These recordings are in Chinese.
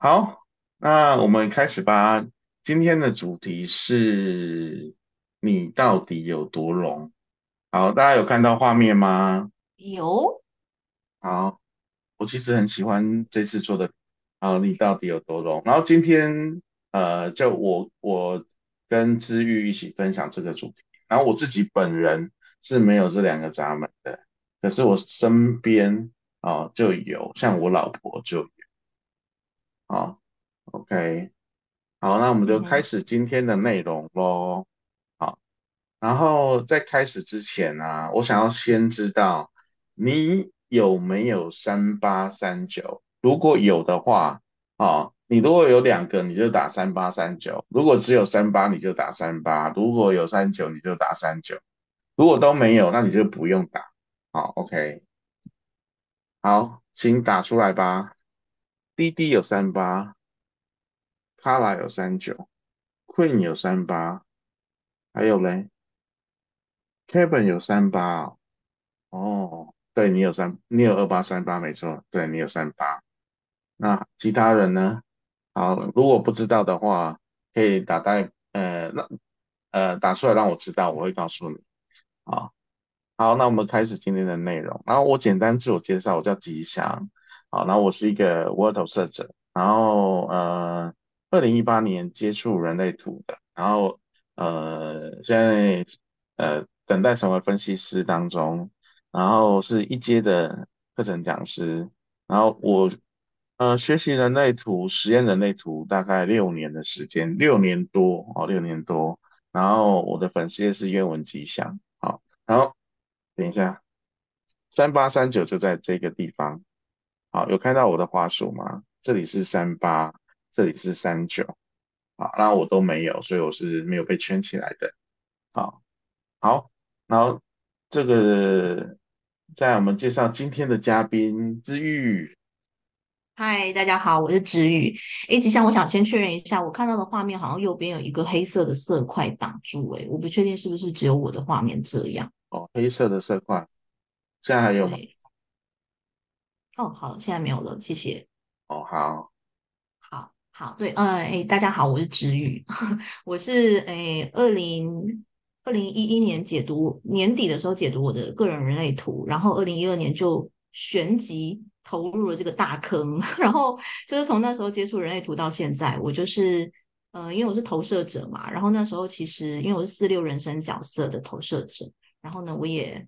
好，那我们开始吧。今天的主题是你到底有多聋？好，大家有看到画面吗？有，好，我其实很喜欢这次做的。好，你到底有多聋？然后今天呃，就我我跟知玉一起分享这个主题。然后我自己本人是没有这两个闸门的，可是我身边啊、就有，像我老婆就有。好，OK。好，那我们就开嗯，始今天的内容喽。好，然后在开始之前呢、我想要先知道你有没有三八三九？如果有的话，啊，你如果有两个，你就打三八三九；如果只有三八，你就打三八；如果有三九，你就打三九；如果都没有，那你就不用打。好，OK，好，请打出来吧。滴滴有三八卡拉有三九，Queen 有三八，还有嘞。Kevin 有三八哦，哦对你有三，你有二八三八没错，对你有三八。那其他人呢？好，如果不知道的话，可以打在呃那呃打出来让我知道，我会告诉你。好，好，那我们开始今天的内容。然后我简单自我介绍，我叫吉祥。好，然后我是一个 Word 投射者，然后呃，二零一八年接触人类图的，然后呃，现在呃等待成为分析师当中，然后是一阶的课程讲师，然后我呃学习人类图、实验人类图大概六年的时间，六年多哦，六年多。然后我的粉丝也是愿闻吉祥，好，然后等一下，三八三九就在这个地方，好，有看到我的滑鼠吗？这里是三八，这里是三九，好，那我都没有，所以我是没有被圈起来的，好，好，然后这个在我们介绍今天的嘉宾之玉，嗨，大家好，我是之宇。诶，吉祥，我想先确认一下，我看到的画面好像右边有一个黑色的色块挡住，诶，我不确定是不是只有我的画面这样。哦，黑色的色块，现在还有吗？对，哦，好，现在没有了，谢谢。哦，好，好，好，对，嗯，哎，大家好，我是知宇，我是哎，二零二零一一年解读年底的时候解读我的个人人类图，然后二零一二年就旋即投入了这个大坑，然后就是从那时候接触人类图到现在，我就是呃，因为我是投射者嘛，然后那时候其实因为我是四六人生角色的投射者，然后呢，我也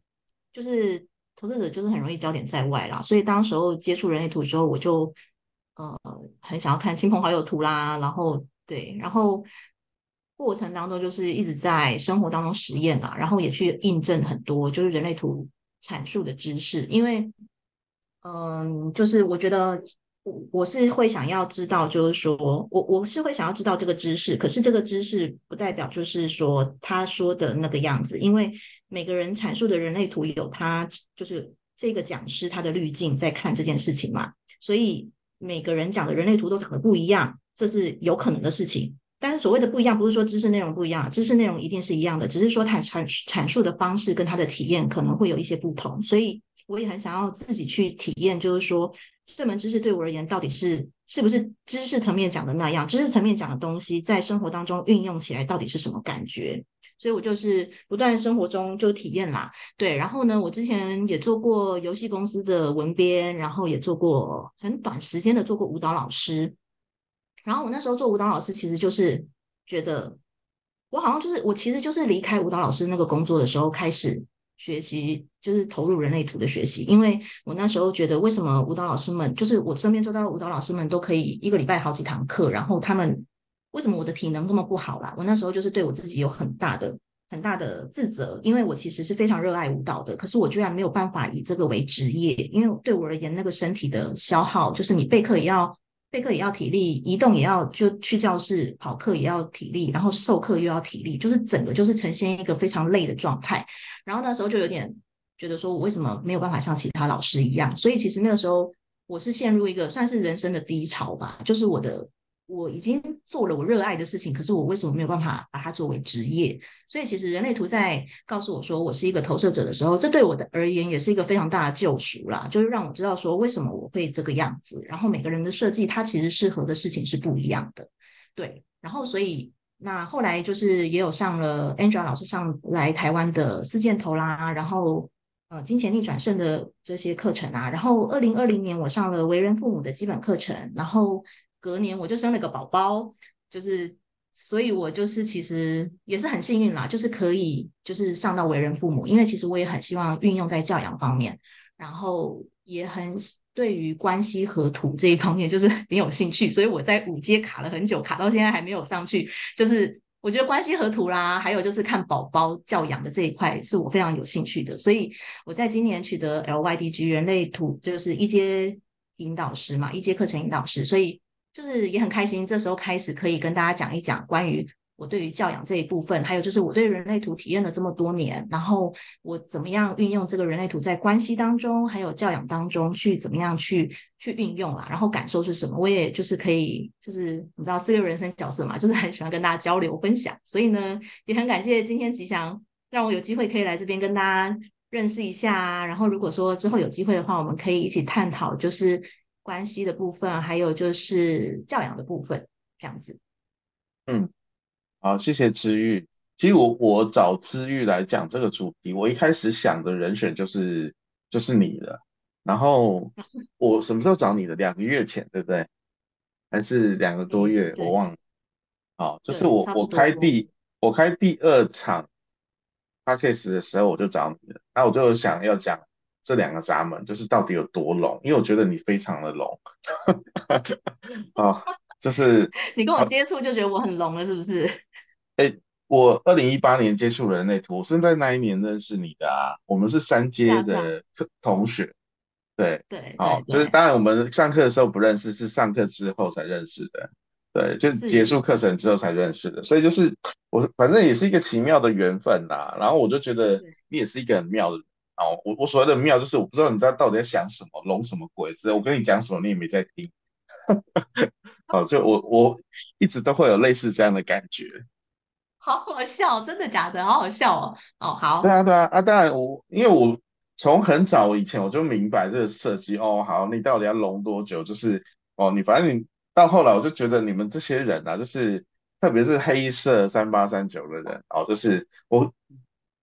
就是投资者就是很容易焦点在外啦，所以当时候接触人类图之后，我就呃很想要看亲朋好友图啦，然后对，然后过程当中就是一直在生活当中实验啦，然后也去印证很多就是人类图阐述的知识，因为嗯，就是我觉得我我是会想要知道，就是说我我是会想要知道这个知识，可是这个知识不代表就是说他说的那个样子，因为每个人阐述的人类图有他就是这个讲师他的滤镜在看这件事情嘛，所以每个人讲的人类图都长得不一样，这是有可能的事情。但是所谓的不一样，不是说知识内容不一样，知识内容一定是一样的，只是说他阐阐述的方式跟他的体验可能会有一些不同，所以我也很想要自己去体验，就是说这门知识对我而言到底是是不是知识层面讲的那样，知识层面讲的东西在生活当中运用起来到底是什么感觉。所以我就是不断生活中就体验啦，对。然后呢，我之前也做过游戏公司的文编，然后也做过很短时间的做过舞蹈老师。然后我那时候做舞蹈老师，其实就是觉得我好像就是我其实就是离开舞蹈老师那个工作的时候开始学习，就是投入人类图的学习。因为我那时候觉得，为什么舞蹈老师们，就是我身边周到舞蹈老师们都可以一个礼拜好几堂课，然后他们为什么我的体能这么不好啦？我那时候就是对我自己有很大的很大的自责，因为我其实是非常热爱舞蹈的，可是我居然没有办法以这个为职业，因为对我而言，那个身体的消耗，就是你备课也要。备课也要体力，移动也要，就去教室跑课也要体力，然后授课又要体力，就是整个就是呈现一个非常累的状态。然后那时候就有点觉得说，我为什么没有办法像其他老师一样？所以其实那个时候我是陷入一个算是人生的低潮吧，就是我的我已经做了我热爱的事情，可是我为什么没有办法把它作为职业？所以其实人类图在告诉我说我是一个投射者的时候，这对我的而言也是一个非常大的救赎啦，就是让我知道说为什么我会这个样子。然后每个人的设计，它其实适合的事情是不一样的。对，然后所以那后来就是也有上了 Angela 老师上来台湾的四箭头啦，然后呃金钱逆转胜的这些课程啊，然后二零二零年我上了为人父母的基本课程，然后。隔年我就生了个宝宝，就是，所以我就是其实也是很幸运啦，就是可以就是上到为人父母，因为其实我也很希望运用在教养方面，然后也很对于关系和图这一方面就是很有兴趣，所以我在五阶卡了很久，卡到现在还没有上去。就是我觉得关系和图啦，还有就是看宝宝教养的这一块是我非常有兴趣的，所以我在今年取得 LYDG 人类图就是一阶引导师嘛，一阶课程引导师，所以。就是也很开心，这时候开始可以跟大家讲一讲关于我对于教养这一部分，还有就是我对人类图体验了这么多年，然后我怎么样运用这个人类图在关系当中，还有教养当中去怎么样去去运用啦，然后感受是什么，我也就是可以就是你知道四六人生角色嘛，就是很喜欢跟大家交流分享，所以呢也很感谢今天吉祥让我有机会可以来这边跟大家认识一下，然后如果说之后有机会的话，我们可以一起探讨就是。关系的部分，还有就是教养的部分，这样子。嗯，好，谢谢知玉。其实我我找知玉来讲这个主题，我一开始想的人选就是就是你了。然后 我什么时候找你的？两个月前，对不对？还是两个多月？我忘了。好，就是我我开第我开第二场 p a c k a g e 的时候，我就找你了。那我就想要讲。这两个闸门就是到底有多聋？因为我觉得你非常的龙，啊，就是 你跟我接触就觉得我很聋了，是不是？哎，我二零一八年接触人类图，我是在那一年认识你的啊。我们是三阶的同学，对对，好，就是当然我们上课的时候不认识，是上课之后才认识的，对，就是结束课程之后才认识的。所以就是我反正也是一个奇妙的缘分呐。然后我就觉得你也是一个很妙的人。哦，我我所谓的妙就是我不知道你在到底在想什么，龙什么鬼？是我跟你讲什么，你也没在听。好，就我我一直都会有类似这样的感觉。好好笑，真的假的？好好笑哦。哦，好。对啊，对啊，啊，当然我因为我从很早以前我就明白这个设计。哦，好，你到底要龙多久？就是哦，你反正你到后来我就觉得你们这些人啊，就是特别是黑色三八三九的人哦，就是我。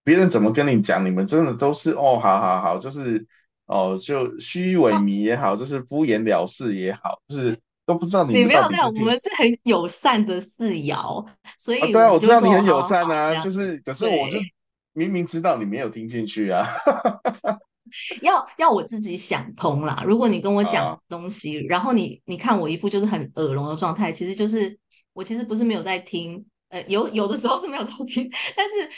别人怎么跟你讲，你们真的都是哦，好好好，就是哦，就虚伪迷也好，就是敷衍了事也好，就是都不知道你。你没有那样，我们是很友善的四爻，所以对啊，我知道你很友善啊，就是可是我就明明知道你没有听进去啊。要要我自己想通啦。如果你跟我讲东西，然后你你看我一副就是很耳聋的状态，其实就是我其实不是没有在听，呃，有有的时候是没有在听，但是。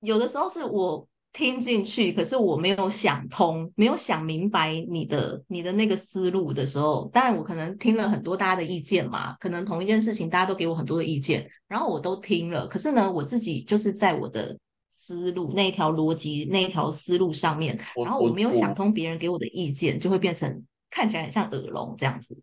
有的时候是我听进去，可是我没有想通，没有想明白你的你的那个思路的时候，当然我可能听了很多大家的意见嘛，可能同一件事情大家都给我很多的意见，然后我都听了，可是呢，我自己就是在我的思路那一条逻辑那一条思路上面，然后我没有想通别人给我的意见，就会变成看起来很像耳聋这样子。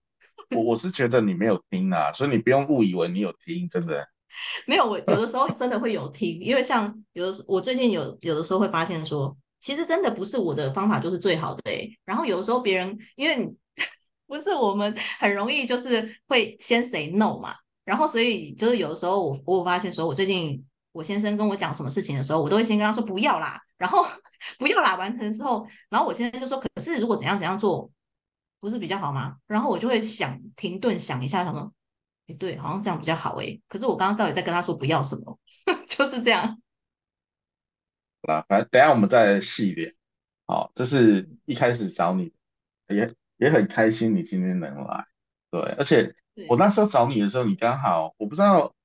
我我是觉得你没有听啊，所以你不用误以为你有听，真的。没有，我有的时候真的会有听，因为像有的时我最近有有的时候会发现说，其实真的不是我的方法就是最好的哎。然后有的时候别人，因为 不是我们很容易就是会先 say no 嘛，然后所以就是有的时候我我发现说，我最近我先生跟我讲什么事情的时候，我都会先跟他说不要啦，然后 不要啦，完成之后，然后我现在就说，可是如果怎样怎样做，不是比较好吗？然后我就会想停顿想一下，想说。哎，对，好像这样比较好哎。可是我刚刚到底在跟他说不要什么？就是这样。啊，反正等下我们再细聊。好，这是一开始找你，也也很开心你今天能来。对，而且我那时候找你的时候，你刚好我不知道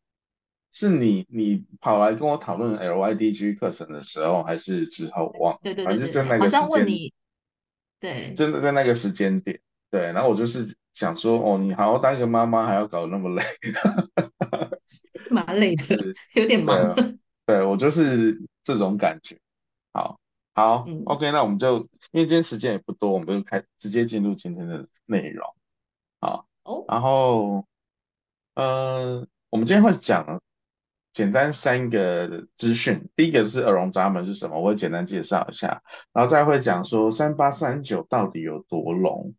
是你你跑来跟我讨论 LYDG 课程的时候，还是之后忘。对对对对，好像问你。对。真的在那个时间点，对，然后我就是。想说哦，你好好当一个妈妈，还要搞那么累，蛮累的，有点忙。对我就是这种感觉。好，好，OK，那我们就因为今天时间也不多，我们就开直接进入今天的内容。好，哦，然后呃，我们今天会讲简单三个资讯。第一个是耳聋闸门是什么，我会简单介绍一下，然后再会讲说三八三九到底有多聋。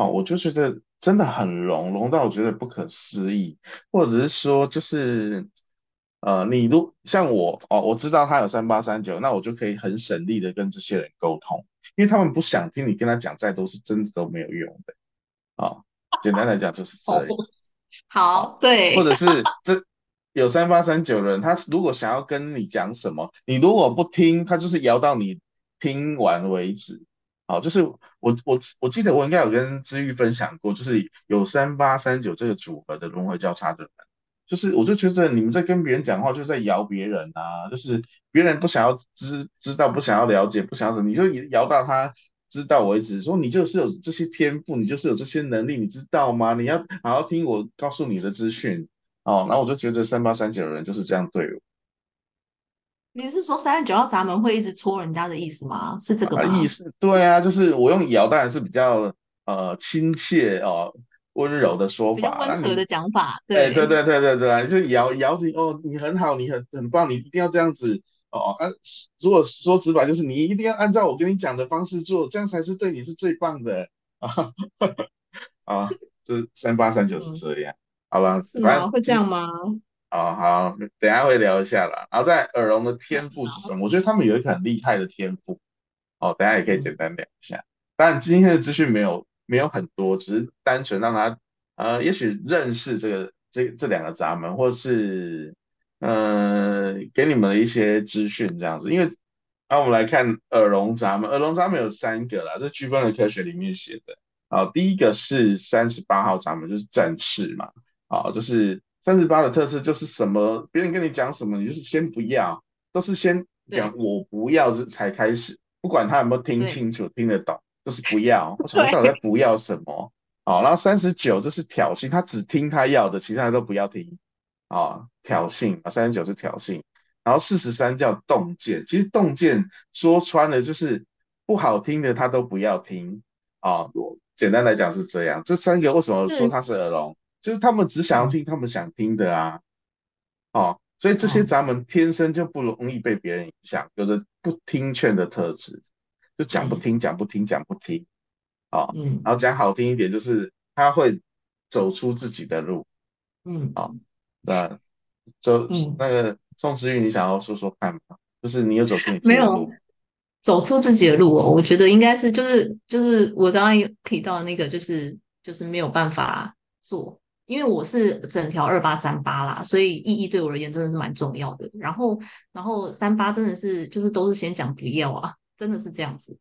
哦，我就觉得真的很融，融到我觉得不可思议，或者是说就是呃，你如像我哦，我知道他有三八三九，那我就可以很省力的跟这些人沟通，因为他们不想听你跟他讲再多，是真的都没有用的。啊，简单来讲就是这样。好，对，或者是 这有三八三九的人，他如果想要跟你讲什么，你如果不听，他就是摇到你听完为止。好，就是我我我记得我应该有跟知玉分享过，就是有三八三九这个组合的轮回交叉的人，就是我就觉得你们在跟别人讲话，就在摇别人啊，就是别人不想要知知道，不想要了解，不想要什么，你就摇到他。知道为止，说你就是有这些天赋，你就是有这些能力，你知道吗？你要好好听我告诉你的资讯哦。然后我就觉得三八三九的人就是这样对我。你是说三十九号闸门会一直戳人家的意思吗？是这个吗？意思对啊，就是我用摇当然是比较呃亲切哦温柔的说法，温和的讲法。对对对对对对，就摇摇你哦，你很好，你很很棒，你一定要这样子。哦，啊，如果说直白，就是你一定要按照我跟你讲的方式做，这样才是对你是最棒的啊！啊，就是三八三九是这样，好吧？是吗？会这样吗？哦，好，等下会聊一下啦。然后在耳聋的天赋是什么？我觉得他们有一个很厉害的天赋。哦，等下也可以简单聊一下。当然，今天的资讯没有没有很多，只是单纯让他呃，也许认识这个这这两个闸门，或是。呃，给你们的一些资讯这样子，因为那我们来看耳聋闸门，耳聋闸门有三个啦，这区分的科学里面写的。啊，第一个是三十八号闸门，就是正式嘛。啊，就是三十八的特色就是什么，别人跟你讲什么，你就是先不要，都是先讲我不要才开始，不管他有没有听清楚、听得懂，就是不要。我从小在不要什么。好，然后三十九就是挑衅，他只听他要的，其他都不要听。啊，挑衅啊，三十九是挑衅，然后四十三叫洞见，其实洞见说穿了就是不好听的他都不要听啊。我简单来讲是这样，这三个为什么说他是耳聋？就是他们只想要听他们想听的啊。哦，所以这些咱们天生就不容易被别人影响，有着不听劝的特质，就讲不听，讲不听，讲不听。哦，嗯，然后讲好听一点，就是他会走出自己的路。嗯，哦。那就那个宋思玉，你想要说说看吗？就是你有走出你没有走出自己的路哦？我觉得应该是就是就是我刚刚有提到那个，就是就是没有办法做，因为我是整条二八三八啦，所以意义对我而言真的是蛮重要的。然后然后三八真的是就是都是先讲不要啊，真的是这样子。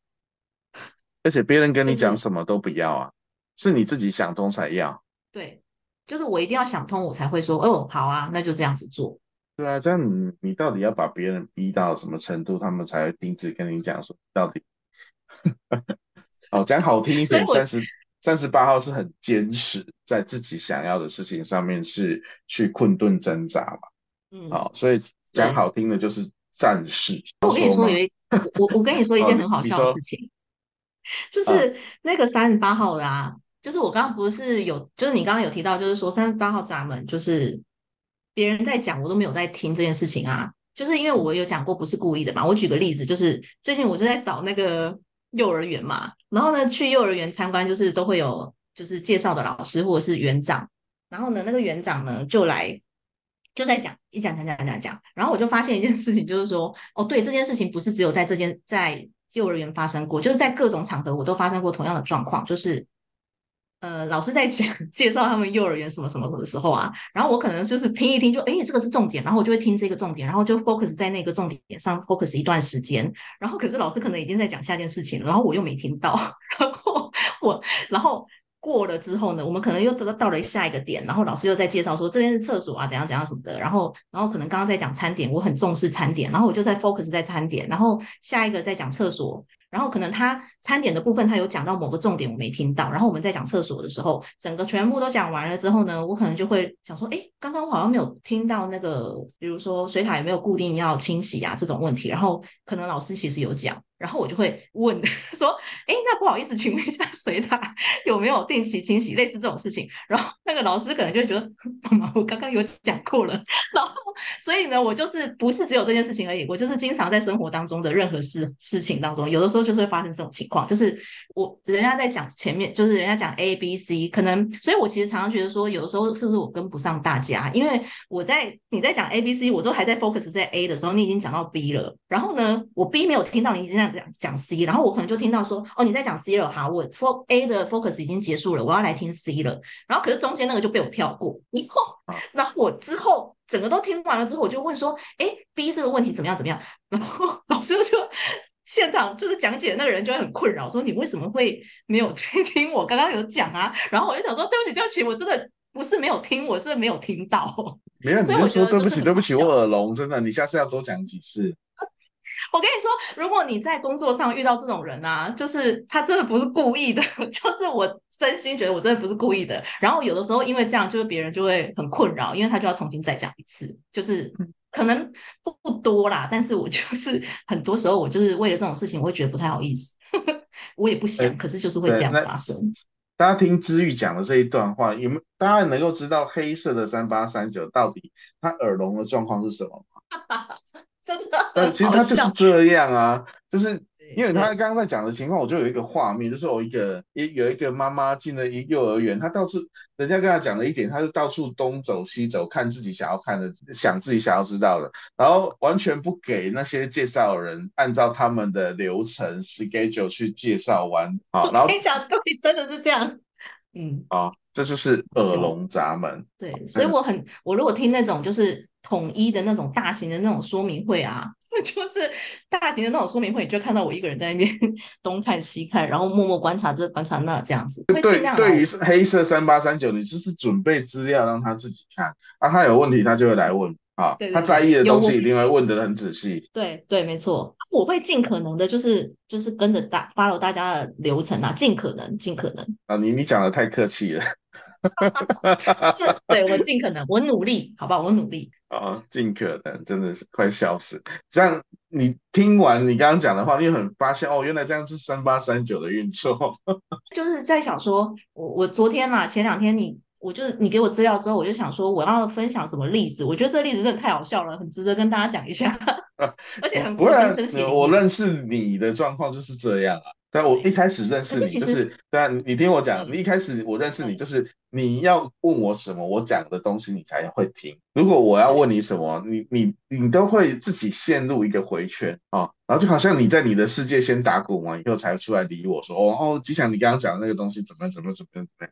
而且别人跟你讲什么都不要啊，是你自己想通才要。对。就是我一定要想通，我才会说哦，好啊，那就这样子做。对啊，这样你你到底要把别人逼到什么程度，他们才会停止跟你讲说到底？哦，讲好听一点，三十三十八号是很坚持在自己想要的事情上面是去困顿挣扎嘛。嗯，好，所以讲好听的就是战士。我跟你说有一我我跟你说一件很好笑的事情，就是那个三十八号的啊。就是我刚刚不是有，就是你刚刚有提到，就是说三十八号闸门，就是别人在讲，我都没有在听这件事情啊。就是因为我有讲过，不是故意的嘛。我举个例子，就是最近我就在找那个幼儿园嘛，然后呢去幼儿园参观，就是都会有就是介绍的老师或者是园长，然后呢那个园长呢就来就在讲一讲讲讲讲讲，然后我就发现一件事情，就是说哦对，这件事情不是只有在这间在幼儿园发生过，就是在各种场合我都发生过同样的状况，就是。呃，老师在讲 介绍他们幼儿园什么什么的时候啊，然后我可能就是听一听，就哎，这个是重点，然后我就会听这个重点，然后就 focus 在那个重点上 focus 一段时间，然后可是老师可能已经在讲下件事情，然后我又没听到，然后我然后过了之后呢，我们可能又到到了下一个点，然后老师又在介绍说这边是厕所啊，怎样怎样什么的，然后然后可能刚刚在讲餐点，我很重视餐点，然后我就在 focus 在餐点，然后下一个在讲厕所。然后可能他餐点的部分，他有讲到某个重点，我没听到。然后我们在讲厕所的时候，整个全部都讲完了之后呢，我可能就会想说，哎，刚刚我好像没有听到那个，比如说水塔有没有固定要清洗啊这种问题。然后可能老师其实有讲，然后我就会问 说：“哎，那不好意思，请问一下水塔 有没有定期清洗？类似这种事情。”然后那个老师可能就觉得：“ 妈妈，我刚刚有讲过了。”然后所以呢，我就是不是只有这件事情而已，我就是经常在生活当中的任何事事情当中，有的时候就是会发生这种情况，就是我人家在讲前面，就是人家讲 A B C，可能，所以我其实常常觉得说，有的时候是不是我跟不上大家？因为我在你在讲 A B C，我都还在 focus 在 A 的时候，你已经讲到 B 了，然后呢，我 B 没有听到你已经这样讲讲 C，然后我可能就听到说，哦，你在讲 C 了哈，我 for A 的 focus 已经结束了，我要来听 C 了，然后可是中间那个就被我跳过，然后，然后我之后整个都听完了之后，我就问说，哎，B 这个问题怎么样怎么样？然后老师就现场就是讲解的那个人就会很困扰，说你为什么会没有听听我刚刚有讲啊？然后我就想说，对不起对不起，我真的不是没有听，我是没有听到。没有，你就说对不起，对不起，我耳聋，真的，你下次要多讲几次。我跟你说，如果你在工作上遇到这种人啊，就是他真的不是故意的，就是我真心觉得我真的不是故意的。然后有的时候因为这样，就是别人就会很困扰，因为他就要重新再讲一次，就是可能不不多啦，但是我就是很多时候我就是为了这种事情，我会觉得不太好意思，我也不想，可是就是会这样发生。大家听知玉讲的这一段话，有没有大家能够知道黑色的三八三九到底他耳聋的状况是什么吗？真的，但其实他就是这样啊，就是因为他刚刚在讲的情况，我就有一个画面，就是我一个一有一个妈妈进了一幼儿园，她到处人家跟她讲了一点，她就到处东走西走，看自己想要看的，想自己想要知道的，然后完全不给那些介绍人按照他们的流程 schedule 去介绍完啊。然后跟你讲对，真的是这样。嗯，啊，这就是耳聋闸门。对，所以我很，我如果听那种就是统一的那种大型的那种说明会啊，就是大型的那种说明会，你就看到我一个人在那边 东看西看，然后默默观察这观察那这样子。对，对于黑色三八三九，你就是准备资料让他自己看，啊，他有问题他就会来问。啊，他在意的东西一定会问得很仔细。对对，没错，我会尽可能的，就是就是跟着大 follow 大家的流程啊，尽可能尽可能。啊，你你讲的太客气了。是，对我尽可能，我努力，好不好？我努力。啊，尽可能，真的是快笑死。这样你听完你刚刚讲的话，你很发现哦，原来这样是三八三九的运作。就是在想说，我我昨天嘛，前两天你。我就是你给我资料之后，我就想说我要分享什么例子？我觉得这个例子真的太好笑了，很值得跟大家讲一下，而且很不是我认识你的状况就是这样啊。但我一开始认识你就是，但你听我讲，你一开始我认识你就是你要问我什么，我讲的东西你才会听。如果我要问你什么，你你你都会自己陷入一个回圈啊，然后就好像你在你的世界先打滚完以后才出来理我说，哦，吉祥，你刚刚讲的那个东西怎么怎么怎么怎么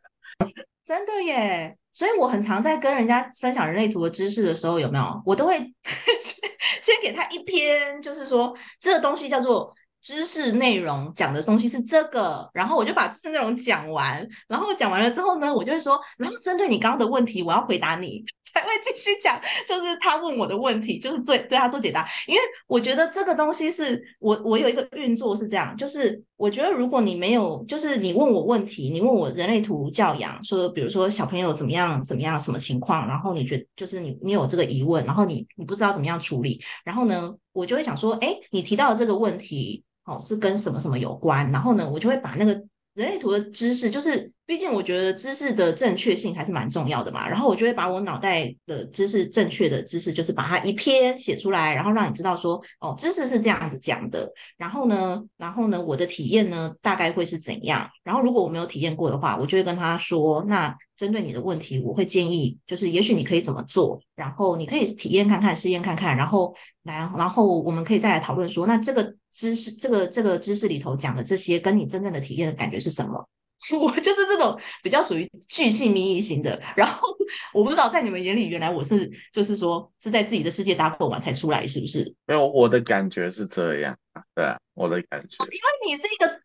样？真的耶，所以我很常在跟人家分享人类图的知识的时候，有没有？我都会 先给他一篇，就是说这个东西叫做知识内容，讲的东西是这个，然后我就把知识内容讲完，然后讲完了之后呢，我就会说，然后针对你刚刚的问题，我要回答你。才会继续讲，就是他问我的问题，就是对对他做解答。因为我觉得这个东西是我我有一个运作是这样，就是我觉得如果你没有，就是你问我问题，你问我人类图教养，说比如说小朋友怎么样怎么样什么情况，然后你觉就是你你有这个疑问，然后你你不知道怎么样处理，然后呢，我就会想说，哎，你提到的这个问题，哦，是跟什么什么有关，然后呢，我就会把那个。人类图的知识，就是毕竟我觉得知识的正确性还是蛮重要的嘛。然后我就会把我脑袋的知识正确的知识，就是把它一篇写出来，然后让你知道说，哦，知识是这样子讲的。然后呢，然后呢，我的体验呢，大概会是怎样？然后如果我没有体验过的话，我就会跟他说，那针对你的问题，我会建议，就是也许你可以怎么做，然后你可以体验看看，试验看看，然后来，然后我们可以再来讨论说，那这个。知识这个这个知识里头讲的这些，跟你真正的体验的感觉是什么？我就是这种比较属于巨细靡遗型的。然后我不知道在你们眼里，原来我是就是说是在自己的世界打破完才出来，是不是？没有，我的感觉是这样。对，我的感觉。因为你是一个。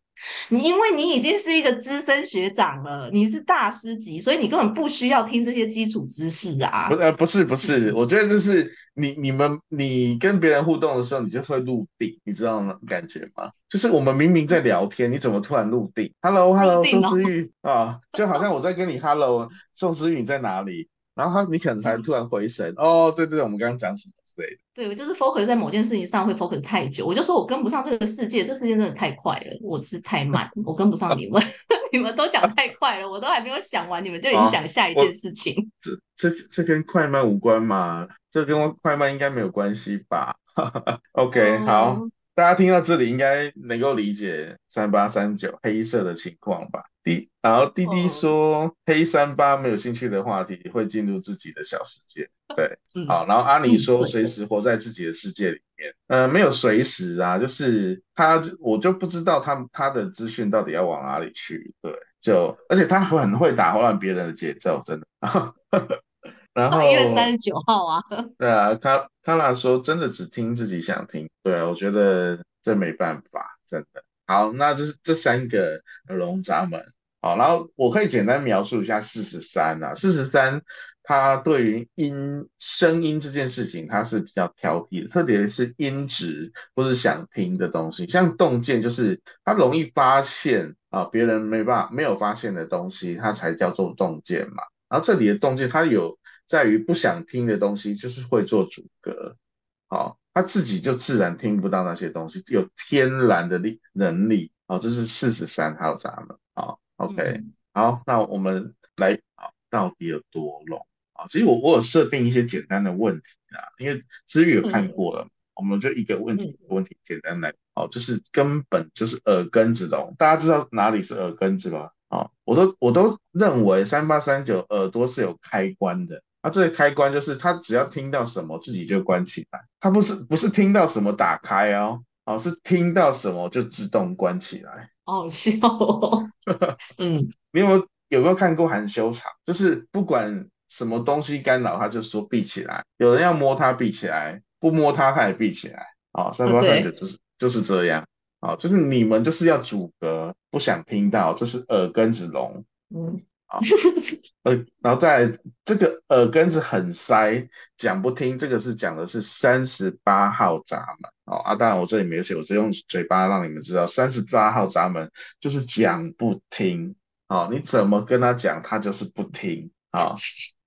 你因为你已经是一个资深学长了，你是大师级，所以你根本不需要听这些基础知识啊。不呃不是不是，我觉得就是你你们你跟别人互动的时候，你就会入定，你知道吗？感觉吗？就是我们明明在聊天，你怎么突然入定？Hello Hello，宋思玉啊，就好像我在跟你 Hello，宋思玉你在哪里？然后他你可能才突然回神，哦，对对对，我们刚刚讲什么之类的。对，我就是 focus 在某件事情上会 focus 太久，我就说我跟不上这个世界，这世界真的太快了，我是太慢，我跟不上你们，你们都讲太快了，我都还没有想完，你们就已经讲下一件事情。这这这跟快慢无关嘛？这跟快慢应该没有关系吧？OK，好。大家听到这里应该能够理解三八三九黑色的情况吧？滴，然后滴滴说黑三八没有兴趣的话题会进入自己的小世界。对，好，然后阿尼说随时活在自己的世界里面。呃，没有随时啊，就是他，我就不知道他他的资讯到底要往哪里去。对，就而且他很会打 乱别人的节奏，真的。然后一月三十九号啊，对啊，卡卡拉说真的只听自己想听，对啊，我觉得这没办法，真的。好，那这是这三个龙闸门，好，然后我可以简单描述一下四十三啊，四十三，它对于音声音这件事情，他是比较挑剔的，特别是音质或是想听的东西，像洞见就是他容易发现啊，别人没办法没有发现的东西，它才叫做洞见嘛。然后这里的洞见，它有。在于不想听的东西，就是会做阻隔，好，他自己就自然听不到那些东西，有天然的力能力，好，这是四十三号闸门，好，OK，好，那我们来，好，到底有多龙？啊，其实我我有设定一些简单的问题啊，因为知玉有看过了，我们就一个问题一个问题简单来，好，就是根本就是耳根子聋，大家知道哪里是耳根子吗？啊，我都我都认为三八三九耳朵是有开关的。它这个开关就是它只要听到什么自己就关起来，它不是不是听到什么打开哦，哦是听到什么就自动关起来。好笑，嗯，你有没有有没有看过含羞草？就是不管什么东西干扰，它就说闭起来。有人要摸它闭起来，不摸它它也闭起来。啊，三八三九就是就是这样。啊，就是你们就是要阻隔，不想听到，这是耳根子聋。嗯。呃，然后再这个耳根子很塞，讲不听。这个是讲的是三十八号闸门哦啊，当然我这里没有写，我只用嘴巴让你们知道，三十八号闸门就是讲不听哦。你怎么跟他讲，他就是不听啊。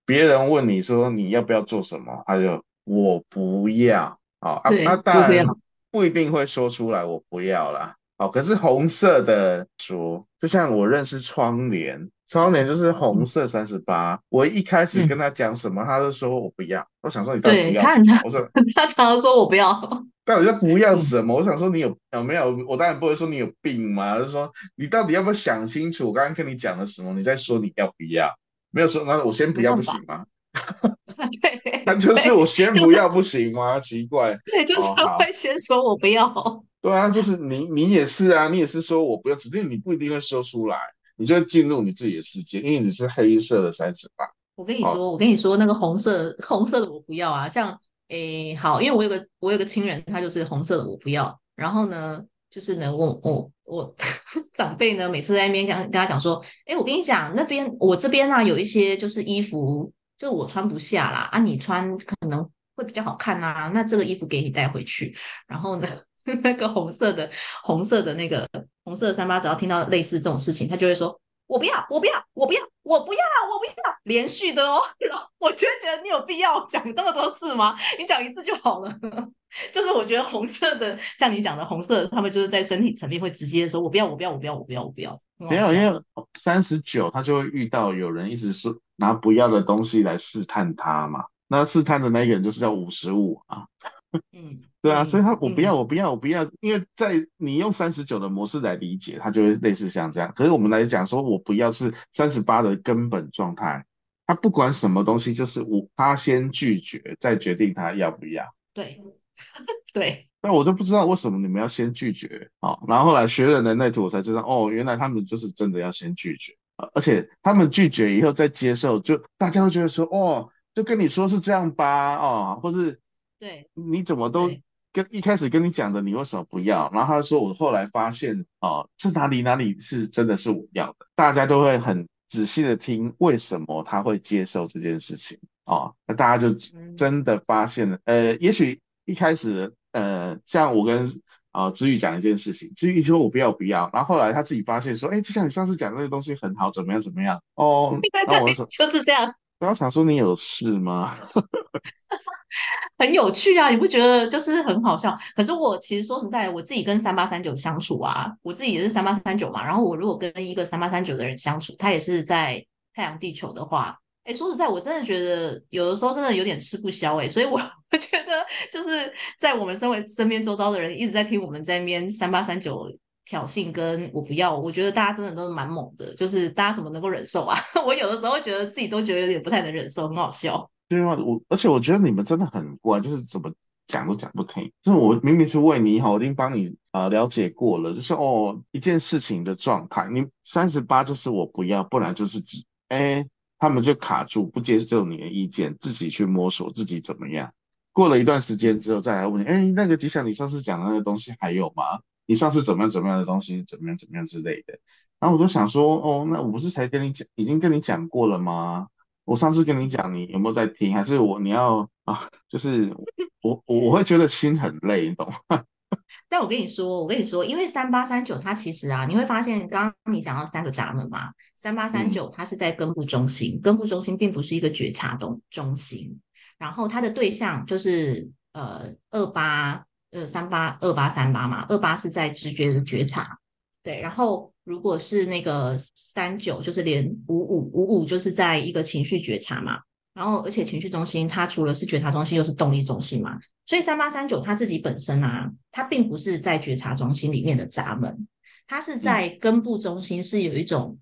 别人问你说你要不要做什么，他就我不要啊。那当然不一定会说出来，我不要啦。哦，可是红色的说，就像我认识窗帘。窗帘就是红色三十八，我一开始跟他讲什么，他就说我不要。我想说你到底要？我说他常常说我不要，到底要不要什么？我想说你有有没有？我当然不会说你有病嘛，就是说你到底要不要想清楚？我刚刚跟你讲了什么？你再说你要不要？没有说，那我先不要不行吗？对，那就是我先不要不行吗？奇怪，对，就是他会先说我不要。对啊，就是你你也是啊，你也是说我不要，只是你不一定会说出来。你就进入你自己的世界，因为你是黑色的三十八。我跟你说，我跟你说，那个红色红色的我不要啊。像诶，好，因为我有个我有个亲人，他就是红色的我不要。然后呢，就是呢，我我我 长辈呢，每次在那边跟跟他讲说，哎，我跟你讲，那边我这边呢有一些就是衣服，就我穿不下啦，啊，你穿可能会比较好看呐。那这个衣服给你带回去。然后呢，那个红色的红色的那个。红色的三八，只要听到类似这种事情，他就会说：“我不要，我不要，我不要，我不要，我不要。”连续的哦，然后我就觉得你有必要讲那么多次吗？你讲一次就好了。就是我觉得红色的，像你讲的红色，他们就是在身体层面会直接说：“我不要，我不要，我不要，我不要，我不要。”没有，因为三十九他就会遇到有人一直是拿不要的东西来试探他嘛。那试探的那个人就是叫五十五啊。嗯。对啊，所以他我不要我不要我不要，因为在你用三十九的模式来理解，它就会类似像这样。可是我们来讲说，我不要是三十八的根本状态，他不管什么东西，就是我他先拒绝，再决定他要不要。对 对，那我就不知道为什么你们要先拒绝啊？然后后来学了人类图，我才知道哦，原来他们就是真的要先拒绝啊，而且他们拒绝以后再接受，就大家都觉得说哦，就跟你说是这样吧，哦，或是对，你怎么都。跟一开始跟你讲的，你为什么不要？然后他说，我后来发现，哦，这哪里哪里是真的是我要的。大家都会很仔细的听，为什么他会接受这件事情？哦，那大家就真的发现了。呃，也许一开始，呃，像我跟啊知玉讲一件事情，知玉说我不要不要，然后后来他自己发现说，哎，就像你上次讲那个东西很好，怎么样怎么样？哦，那我说 就是这样。刚刚想说你有事吗？很有趣啊，你不觉得就是很好笑？可是我其实说实在，我自己跟三八三九相处啊，我自己也是三八三九嘛。然后我如果跟一个三八三九的人相处，他也是在太阳地球的话，哎，说实在，我真的觉得有的时候真的有点吃不消哎。所以我我觉得就是在我们身为身边周遭的人一直在听我们在那边三八三九挑衅，跟我不要，我觉得大家真的都是蛮猛的，就是大家怎么能够忍受啊？我有的时候觉得自己都觉得有点不太能忍受，很好笑。对啊，我而且我觉得你们真的很怪，就是怎么讲都讲不听。就是我明明是为你好，我已经帮你啊了解过了，就是哦一件事情的状态，你三十八就是我不要，不然就是只哎他们就卡住不接受你的意见，自己去摸索自己怎么样。过了一段时间之后再来问你，哎那个吉祥，你上次讲的那个东西还有吗？你上次怎么样怎么样的东西怎么样怎么样之类的。然后我就想说，哦那我不是才跟你讲，已经跟你讲过了吗？我上次跟你讲，你有没有在听？还是我你要啊？就是我我我会觉得心很累，你懂吗？但我跟你说，我跟你说，因为三八三九它其实啊，你会发现，刚刚你讲到三个闸门嘛，三八三九它是在根部中心，根部中心并不是一个觉察中中心，然后它的对象就是呃二八呃三八二八三八嘛，二八是在直觉的觉察，对，然后。如果是那个三九，就是连五五五五，就是在一个情绪觉察嘛。然后，而且情绪中心它除了是觉察中心，又是动力中心嘛。所以三八三九它自己本身啊，它并不是在觉察中心里面的闸门，它是在根部中心，是有一种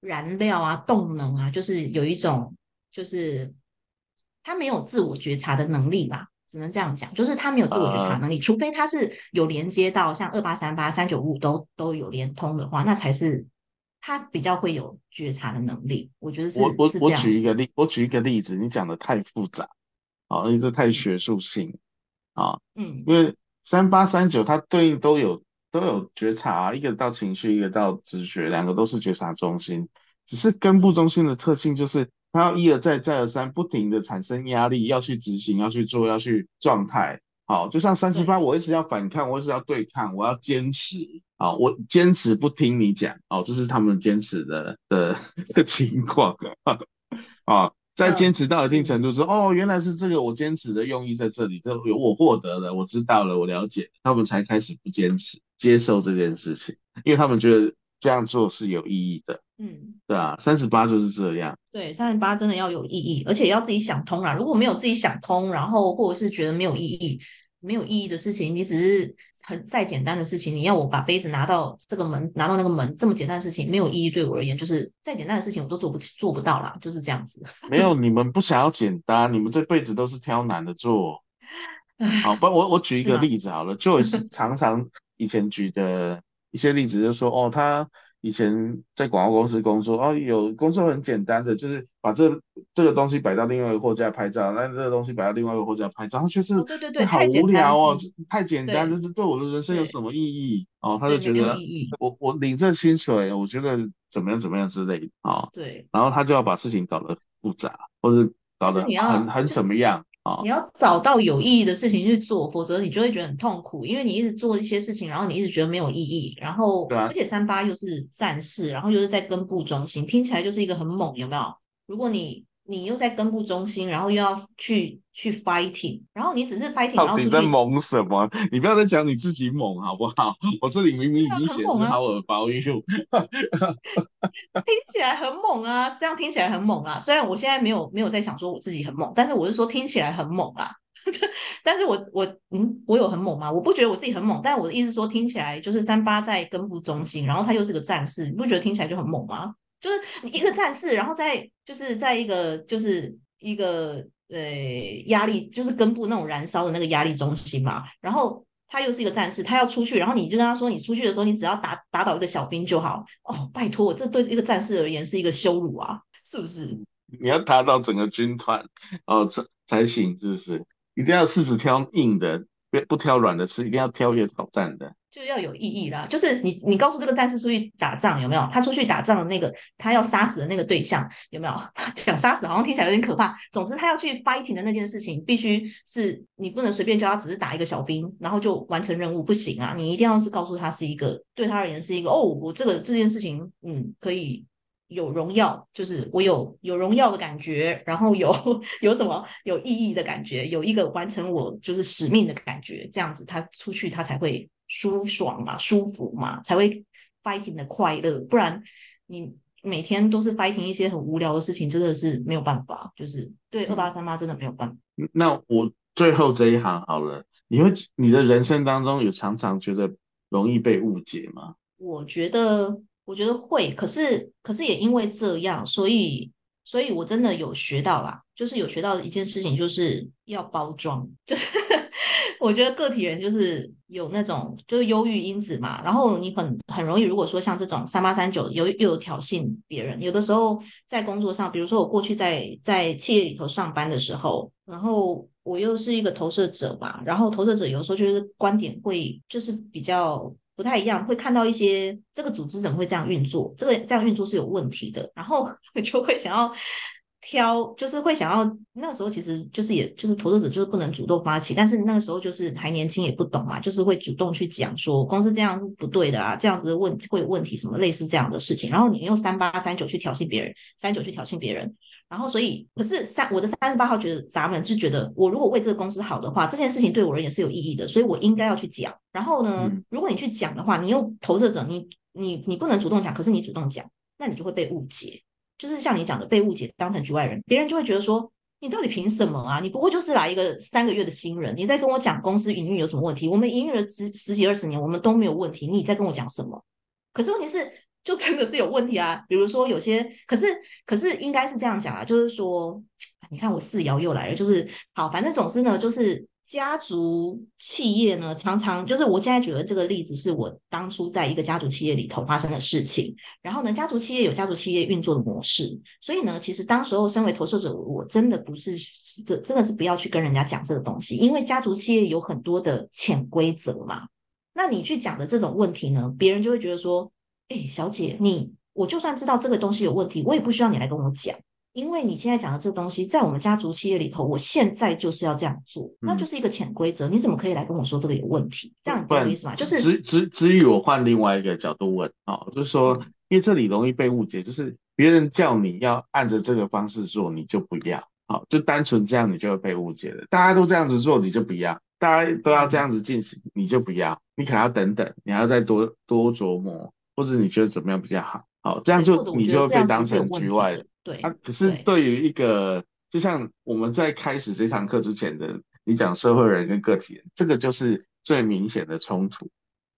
燃料啊、动能啊，就是有一种，就是他没有自我觉察的能力吧。只能这样讲，就是他没有自我觉察能力，除非他是有连接到像二八三八三九五都都有连通的话，那才是他比较会有觉察的能力。我觉得是。我我我举一个例，我举一个例子，你讲的太复杂，啊，你这太学术性，啊，嗯，因为三八三九它对应都有都有觉察，啊一个到情绪，一个到直觉，两个都是觉察中心，只是根部中心的特性就是。他要一而再再而三不停的产生压力，要去执行，要去做，要去状态。好，就像三十八，我一直要反抗，我一直要对抗，我要坚持。好，我坚持不听你讲。哦，这是他们坚持的的的情况。啊，在坚持到一定程度之后，哦，原来是这个，我坚持的用意在这里，这有我获得了，我知道了，我了解，他们才开始不坚持，接受这件事情，因为他们觉得。这样做是有意义的，嗯，对啊，三十八就是这样，对，三十八真的要有意义，而且要自己想通啦。如果没有自己想通，然后或者是觉得没有意义、没有意义的事情，你只是很再简单的事情，你要我把杯子拿到这个门，拿到那个门，这么简单的事情没有意义，对我而言就是再简单的事情我都做不做不到啦，就是这样子。没有，你们不想要简单，你们这辈子都是挑难的做。好，不，我我举一个例子好了，就是常常以前举的。一些例子就说，哦，他以前在广告公司工作，哦，有工作很简单的，就是把这这个东西摆到另外一个货架拍照，那这个东西摆到另外一个货架拍照，他确实对对对，好无聊哦，太简单，这这对我的人生有什么意义？哦，他就觉得我我领这薪水，我觉得怎么样怎么样之类的，啊，对，然后他就要把事情搞得复杂，或者搞得很很怎么样？你要找到有意义的事情去做，否则你就会觉得很痛苦，因为你一直做一些事情，然后你一直觉得没有意义，然后而且三八又是战士，然后又是在根部中心，听起来就是一个很猛，有没有？如果你你又在根部中心，然后又要去去 fighting，然后你只是 fighting，然后你在猛什么？你不要再讲你自己猛好不好？我这里明明已经显示好耳包用，听起来很猛啊，这样听起来很猛啊。虽然我现在没有没有在想说我自己很猛，但是我是说听起来很猛啊。但是我我嗯，我有很猛吗？我不觉得我自己很猛，但我的意思说听起来就是三八在根部中心，然后他又是个战士，你不觉得听起来就很猛吗？就是你一个战士，然后在就是在一个就是一个对压力，就是根部那种燃烧的那个压力中心嘛。然后他又是一个战士，他要出去，然后你就跟他说，你出去的时候你只要打打倒一个小兵就好。哦，拜托，这对一个战士而言是一个羞辱啊，是不是？你要打倒整个军团哦才才行，是不是？一定要柿子挑硬的，不不挑软的吃，一定要挑越挑战的。就要有意义啦，就是你你告诉这个战士出去打仗有没有？他出去打仗的那个他要杀死的那个对象有没有？想杀死好像听起来有点可怕。总之他要去 fighting 的那件事情，必须是你不能随便叫他只是打一个小兵，然后就完成任务不行啊！你一定要是告诉他是一个对他而言是一个哦，我这个这件事情嗯可以有荣耀，就是我有有荣耀的感觉，然后有 有什么有意义的感觉，有一个完成我就是使命的感觉，这样子他出去他才会舒爽嘛，舒服嘛，才会 fighting 的快乐，不然你每天都是 fighting 一些很无聊的事情，真的是没有办法，就是对二八三八真的没有办法。那我最后这一行好了，你会你的人生当中有常常觉得容易被误解吗？我觉得。我觉得会，可是可是也因为这样，所以所以我真的有学到啦，就是有学到的一件事情，就是要包装。就是我觉得个体人就是有那种就是忧郁因子嘛，然后你很很容易，如果说像这种三八三九有又有挑衅别人，有的时候在工作上，比如说我过去在在企业里头上班的时候，然后我又是一个投射者嘛，然后投射者有时候就是观点会就是比较。不太一样，会看到一些这个组织怎么会这样运作，这个这样运作是有问题的，然后就会想要挑，就是会想要那个时候其实就是也就是投资者就是不能主动发起，但是那个时候就是还年轻也不懂嘛，就是会主动去讲说公司这样不对的啊，这样子问会有问题什么类似这样的事情，然后你用三八三九去挑衅别人，三九去挑衅别人。然后，所以可是三我的三十八号觉得咱们是觉得，我如果为这个公司好的话，这件事情对我而言是有意义的，所以我应该要去讲。然后呢，如果你去讲的话，你又投射者，你你你不能主动讲，可是你主动讲，那你就会被误解。就是像你讲的被误解，当成局外人，别人就会觉得说，你到底凭什么啊？你不过就是来一个三个月的新人，你在跟我讲公司营运有什么问题？我们营运了十十几二十年，我们都没有问题，你在跟我讲什么？可是问题是。就真的是有问题啊，比如说有些，可是可是应该是这样讲啊，就是说，你看我四爻又来了，就是好，反正总之呢，就是家族企业呢，常常就是我现在举的这个例子，是我当初在一个家族企业里头发生的事情。然后呢，家族企业有家族企业运作的模式，所以呢，其实当时候身为投射者，我真的不是这真的是不要去跟人家讲这个东西，因为家族企业有很多的潜规则嘛。那你去讲的这种问题呢，别人就会觉得说。哎，小姐，你我就算知道这个东西有问题，我也不需要你来跟我讲，因为你现在讲的这个东西，在我们家族企业里头，我现在就是要这样做，那就是一个潜规则，你怎么可以来跟我说这个有问题？这样你懂我意思吗？就是只只至于我换另外一个角度问啊，就是说，因为这里容易被误解，就是别人叫你要按着这个方式做，你就不要，好，就单纯这样，你就会被误解了。大家都这样子做，你就不要；大家都要这样子进行，你就不要。你可能要等等，你要再多多琢磨。或者你觉得怎么样比较好？好，这样就你就会被当成局外人。对啊，可是对于一个，就像我们在开始这堂课之前的，你讲社会人跟个体人，这个就是最明显的冲突。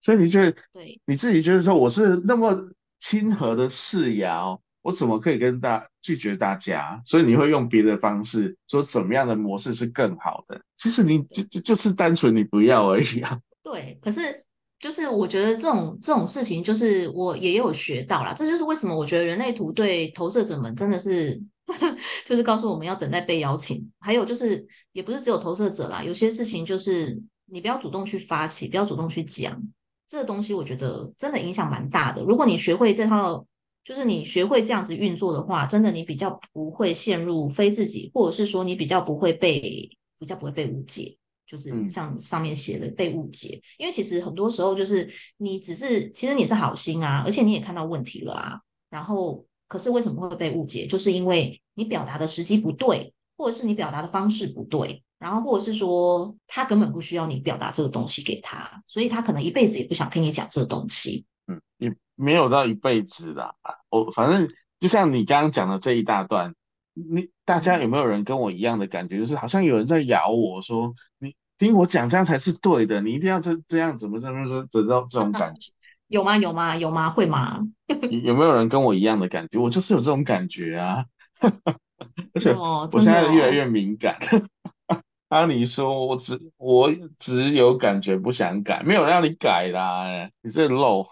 所以你觉得，对，你自己觉得说，我是那么亲和的世爻，我怎么可以跟大拒绝大家？所以你会用别的方式说，怎么样的模式是更好的？其实你就就就是单纯你不要而已啊。对，可是。就是我觉得这种这种事情，就是我也有学到啦。这就是为什么我觉得人类图对投射者们真的是，就是告诉我们要等待被邀请。还有就是，也不是只有投射者啦，有些事情就是你不要主动去发起，不要主动去讲这个东西。我觉得真的影响蛮大的。如果你学会这套，就是你学会这样子运作的话，真的你比较不会陷入非自己，或者是说你比较不会被比较不会被误解。就是像上面写的被误解，因为其实很多时候就是你只是其实你是好心啊，而且你也看到问题了啊，然后可是为什么会被误解？就是因为你表达的时机不对，或者是你表达的方式不对，然后或者是说他根本不需要你表达这个东西给他，所以他可能一辈子也不想听你讲这个东西。嗯，也没有到一辈子啦，我反正就像你刚刚讲的这一大段。你大家有没有人跟我一样的感觉？就是好像有人在咬我说，你听我讲这样才是对的，你一定要这这样怎么怎么说得到这种感觉？有吗？有吗？有吗？会吗？有没有人跟我一样的感觉？我就是有这种感觉啊，而且我现在越来越敏感。阿尼说，我只我只有感觉不想改，没有让你改啦，你这漏。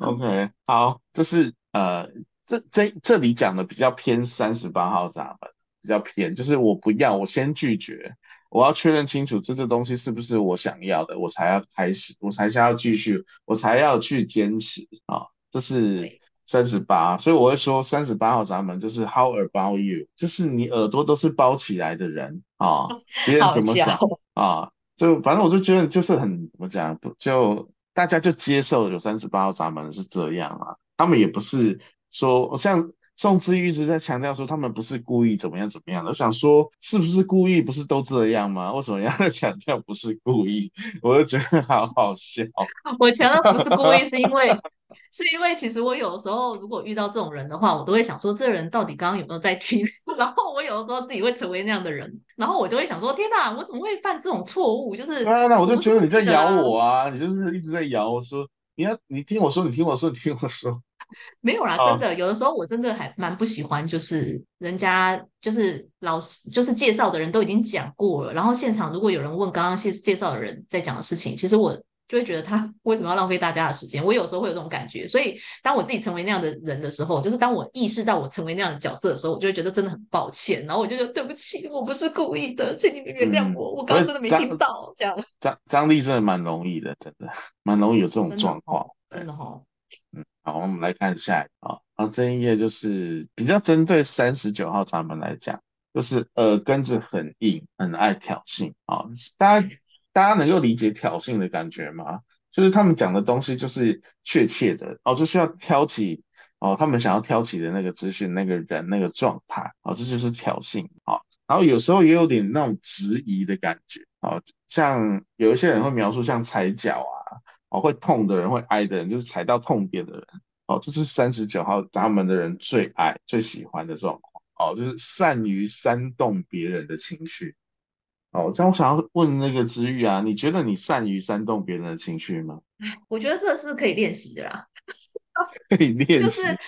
OK，好，这是呃。这这这里讲的比较偏三十八号闸门，比较偏，就是我不要，我先拒绝，我要确认清楚这个东西是不是我想要的，我才要开始，我才想要继续，我才要去坚持啊。这是三十八，所以我会说三十八号闸门就是 How about you？就是你耳朵都是包起来的人啊，别人怎么讲啊？就反正我就觉得就是很怎么讲，就大家就接受有三十八号闸门是这样啊，他们也不是。说像宋之玉一直在强调说他们不是故意怎么样怎么样的，我想说是不是故意？不是都这样吗？为什么要 强调不是故意？我就觉得好好笑。我强调不是故意，是因为是因为其实我有的时候如果遇到这种人的话，我都会想说这人到底刚刚有没有在听？然后我有的时候自己会成为那样的人，然后我就会想说天哪，我怎么会犯这种错误？就是啊，那我就觉得你在咬我啊，你就是一直在咬我说你要你听我说，你听我说，你听我说。没有啦，真的，有的时候我真的还蛮不喜欢，就是人家就是老师就是介绍的人都已经讲过了，然后现场如果有人问刚刚介介绍的人在讲的事情，其实我就会觉得他为什么要浪费大家的时间？我有时候会有这种感觉，所以当我自己成为那样的人的时候，就是当我意识到我成为那样的角色的时候，我就会觉得真的很抱歉，然后我就说对不起，我不是故意的，请你们原谅我，我刚刚真的没听到。这样张张力真的蛮容易的，真的蛮容易有这种状况，真的哈。嗯，好，我们来看下一个啊，然后这一页就是比较针对三十九号闸门来讲，就是耳根子很硬，很爱挑衅啊。大家大家能够理解挑衅的感觉吗？就是他们讲的东西就是确切的哦，就需要挑起哦，他们想要挑起的那个资讯、那个人、那个状态哦，这就是挑衅啊。然后有时候也有点那种质疑的感觉啊，像有一些人会描述像踩脚啊。哦，会痛的人，会挨的人，就是踩到痛点的人。哦，这是三十九号闸门的人最爱、最喜欢的状况。哦，就是善于煽动别人的情绪。哦，这样我想要问那个知玉啊，你觉得你善于煽动别人的情绪吗？我觉得这是可以练习的啦。可以练习。就 是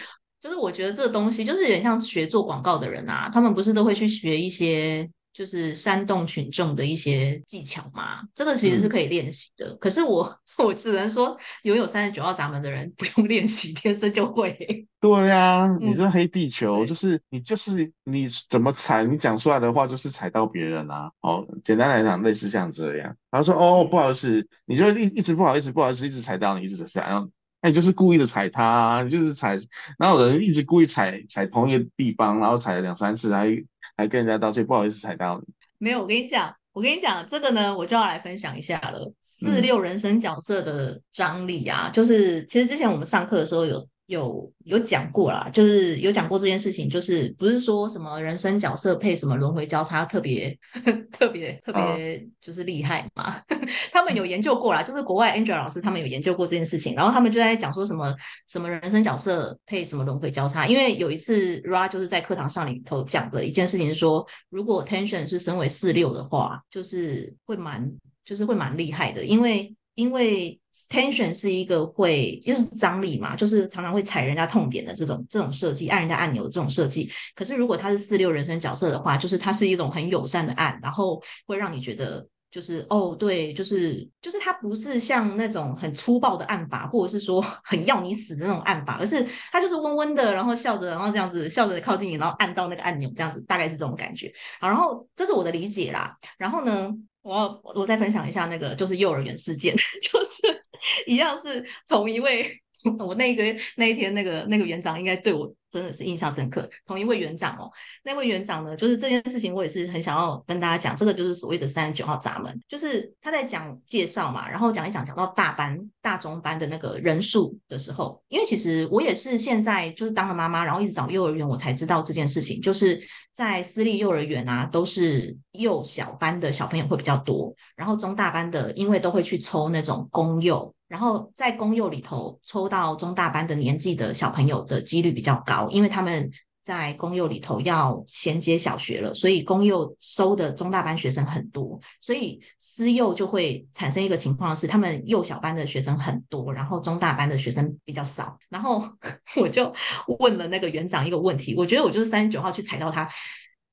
就是，我觉得这个东西就是有点像学做广告的人啊，他们不是都会去学一些。就是煽动群众的一些技巧嘛，这个其实是可以练习的。可是我 我只能说，拥有三十九号闸门的人 不用练习，天生就会。对呀，你这黑地球就是你就是你怎么踩，你讲出来的话就是踩到别人啊。哦，简单来讲，类似像这样。他说：“哦，不好意思，你就一一直不好意思，不好意思，一直踩到你，一直踩，到你那你就是故意的踩他，你就是踩，然后有人一直故意踩踩同一个地方，然后踩了两三次，还。”还跟人家道歉，不好意思踩到你。没有，我跟你讲，我跟你讲，这个呢，我就要来分享一下了。四六人生角色的张力啊，就是其实之前我们上课的时候有。有有讲过啦，就是有讲过这件事情，就是不是说什么人生角色配什么轮回交叉特别 特别特别就是厉害嘛？他们有研究过啦，就是国外 Angela 老师他们有研究过这件事情，然后他们就在讲说什么什么人生角色配什么轮回交叉。因为有一次 Ra 就是在课堂上里头讲的一件事情是说，如果 Tension 是身为四六的话，就是会蛮就是会蛮厉害的，因为因为。Tension 是一个会就是张力嘛，就是常常会踩人家痛点的这种这种设计，按人家按钮的这种设计。可是如果他是四六人生角色的话，就是它是一种很友善的按，然后会让你觉得就是哦对，就是就是它不是像那种很粗暴的按法，或者是说很要你死的那种按法，而是它就是温温的，然后笑着，然后这样子笑着靠近你，然后按到那个按钮，这样子大概是这种感觉。好，然后这是我的理解啦。然后呢，我我再分享一下那个就是幼儿园事件，就是。一样是同一位，我那个那一天那个那个园长应该对我。真的是印象深刻。同一位园长哦，那位园长呢，就是这件事情，我也是很想要跟大家讲。这个就是所谓的三十九号闸门，就是他在讲介绍嘛，然后讲一讲，讲到大班、大中班的那个人数的时候，因为其实我也是现在就是当了妈妈，然后一直找幼儿园，我才知道这件事情，就是在私立幼儿园啊，都是幼小班的小朋友会比较多，然后中大班的，因为都会去抽那种公幼。然后在公幼里头抽到中大班的年纪的小朋友的几率比较高，因为他们在公幼里头要衔接小学了，所以公幼收的中大班学生很多，所以私幼就会产生一个情况是，他们幼小班的学生很多，然后中大班的学生比较少。然后 我就问了那个园长一个问题，我觉得我就是三十九号去踩到他，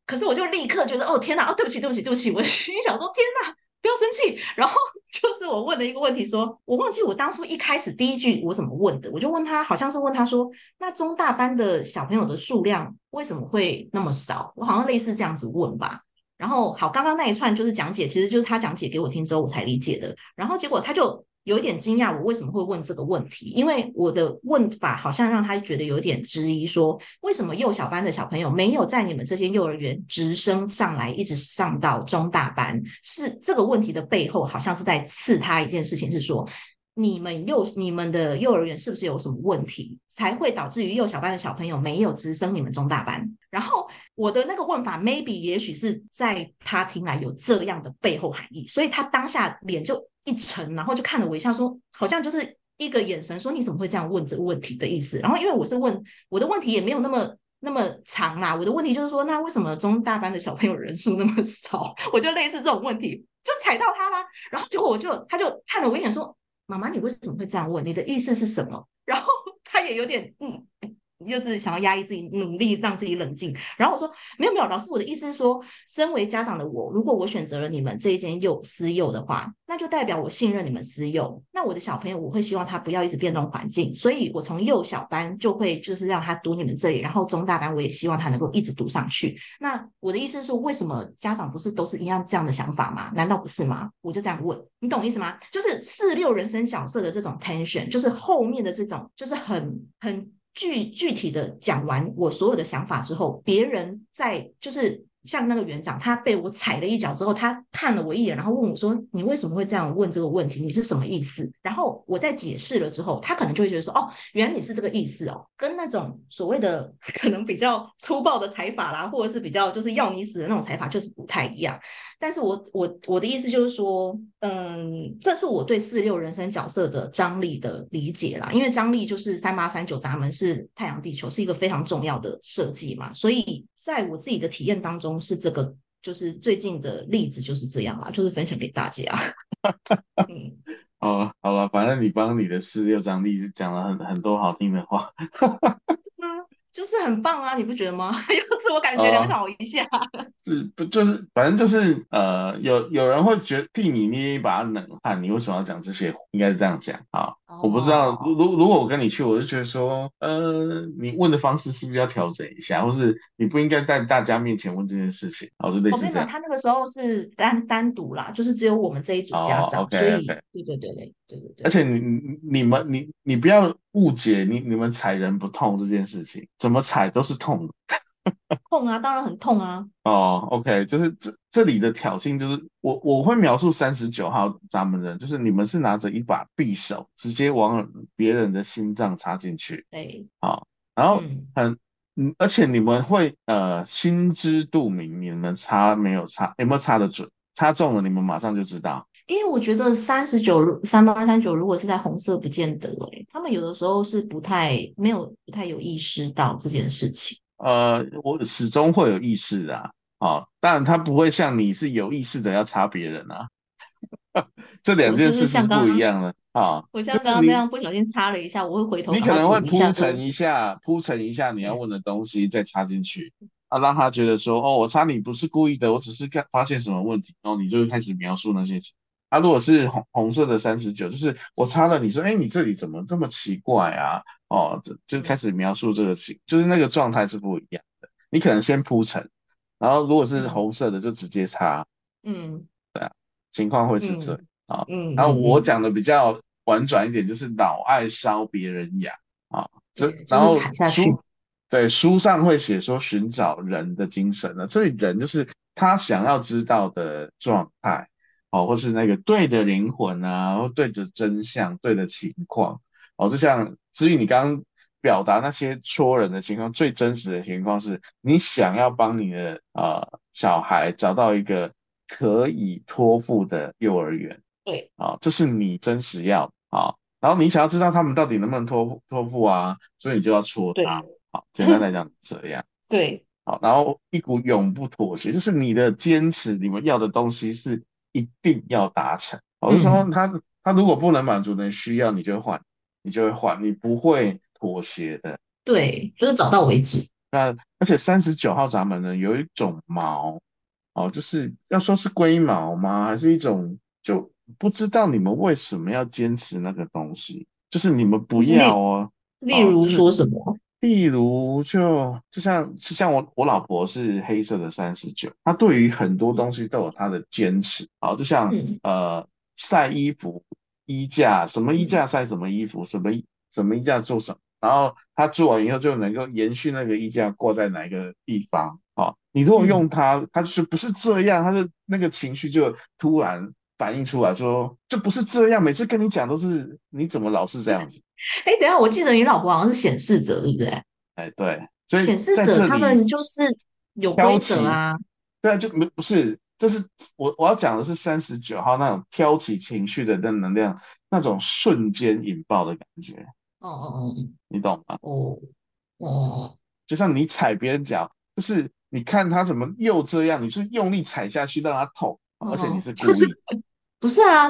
可是我就立刻觉得哦天哪，哦对不起对不起对不起，我心想说天哪。不要生气，然后就是我问的一个问题，说我忘记我当初一开始第一句我怎么问的，我就问他，好像是问他说，那中大班的小朋友的数量为什么会那么少？我好像类似这样子问吧。然后好，刚刚那一串就是讲解，其实就是他讲解给我听之后我才理解的。然后结果他就。有一点惊讶，我为什么会问这个问题？因为我的问法好像让他觉得有点质疑，说为什么幼小班的小朋友没有在你们这些幼儿园直升上来，一直上到中大班？是这个问题的背后，好像是在刺他一件事情，是说你们幼你们的幼儿园是不是有什么问题，才会导致于幼小班的小朋友没有直升你们中大班？然后我的那个问法，maybe 也许是在他听来有这样的背后含义，所以他当下脸就一沉，然后就看了我一下，说好像就是一个眼神，说你怎么会这样问这个问题的意思。然后因为我是问我的问题也没有那么那么长啦，我的问题就是说，那为什么中大班的小朋友人数那么少？我就类似这种问题，就踩到他啦。然后结果我就他就看了我一眼说。妈妈，你为什么会这样问？你的意思是什么？然后他也有点嗯。就是想要压抑自己，努力让自己冷静。然后我说没有没有，老师，我的意思是说，身为家长的我，如果我选择了你们这一间幼私幼的话，那就代表我信任你们私幼。那我的小朋友，我会希望他不要一直变动环境，所以我从幼小班就会就是让他读你们这里，然后中大班我也希望他能够一直读上去。那我的意思是说，为什么家长不是都是一样这样的想法吗？难道不是吗？我就这样问，你懂意思吗？就是四六人生角色的这种 tension，就是后面的这种，就是很很。具具体的讲完我所有的想法之后，别人在就是。像那个园长，他被我踩了一脚之后，他看了我一眼，然后问我说：“你为什么会这样问这个问题？你是什么意思？”然后我在解释了之后，他可能就会觉得说：“哦，原来你是这个意思哦。”跟那种所谓的 可能比较粗暴的踩法啦，或者是比较就是要你死的那种踩法，就是不太一样。但是我我我的意思就是说，嗯，这是我对四六人生角色的张力的理解啦。因为张力就是三八三九闸门是太阳地球是一个非常重要的设计嘛，所以在我自己的体验当中。是这个，就是最近的例子就是这样啊，就是分享给大家。嗯，哦，好了，反正你帮你的四六张例子讲了很很多好听的话。就是很棒啊，你不觉得吗？要自我感觉良好一下。是不就是反正就是呃，有有人会觉替你捏一把冷汗，你为什么要讲这些？应该是这样讲啊。我不知道，如如如果我跟你去，我就觉得说，呃，你问的方式是不是要调整一下，或是你不应该在大家面前问这件事情，哦，就类似这样。他那个时候是单单独啦，就是只有我们这一组家长，所以对对对对对对对。而且你你你们你你不要误解你你们踩人不痛这件事情，怎么踩都是痛的。痛啊，当然很痛啊。哦，OK，就是这这里的挑衅，就是我我会描述三十九号闸门人，就是你们是拿着一把匕首，直接往别人的心脏插进去。对，好，然后很，嗯，而且你们会呃心知肚明，你们插没有插，有没有插的准，插中了，你们马上就知道。因为我觉得三十九三八三九如果是在红色，不见得哎，他们有的时候是不太没有不太有意识到这件事情。呃，我始终会有意识的，啊，但他不会像你是有意识的要插别人啊，这两件事是不一样的啊。我像刚刚那样不小心插了一下，我会回头。你可能会铺陈一下，铺陈一下你要问的东西，再插进去，啊，让他觉得说，哦，我插你不是故意的，我只是看发现什么问题，然后你就会开始描述那些情。啊，如果是红红色的三十九，就是我擦了，你说，哎，你这里怎么这么奇怪啊？哦，就就开始描述这个情，就是那个状态是不一样的。你可能先铺陈，然后如果是红色的就直接擦，嗯，对啊，情况会是这啊，嗯，然后我讲的比较婉转一点，就是老爱烧别人牙啊，这然后书对书上会写说寻找人的精神呢，所以人就是他想要知道的状态。哦，或是那个对的灵魂啊，或对的真相、对的情况，哦，就像至于你刚刚表达那些戳人的情况，最真实的情况是你想要帮你的呃小孩找到一个可以托付的幼儿园，对，啊，这是你真实要啊，然后你想要知道他们到底能不能托托付啊，所以你就要戳他，好，简单来讲这样，对，好，然后一股永不妥协，就是你的坚持，你们要的东西是。一定要达成，我就说他他如果不能满足人需要，你就会换，你就会换，你不会妥协的。对，就是找到为止。那而且三十九号闸门呢，有一种毛，哦，就是要说是龟毛吗？还是一种就不知道你们为什么要坚持那个东西？就是你们不要哦。例如说什么？例如，就就像就像我我老婆是黑色的三十九，她对于很多东西都有她的坚持。好，就像呃晒衣服衣架，什么衣架晒什么衣服，什么什么衣架做什么，然后她做完以后就能够延续那个衣架挂在哪一个地方。好，你如果用它，它就是不是这样，它的那个情绪就突然反映出来说，就不是这样，每次跟你讲都是你怎么老是这样子？哎，等下，我记得你老婆好像是显示者，对不对？哎，对，所以显示者他们就是有规则啊。对啊，就没不是，这是我我要讲的是三十九号那种挑起情绪的那能量，那种瞬间引爆的感觉。哦哦哦，你懂吗？哦哦，就像你踩别人脚，就是你看他怎么又这样，你是用力踩下去让他痛，而且你是故意。不是啊，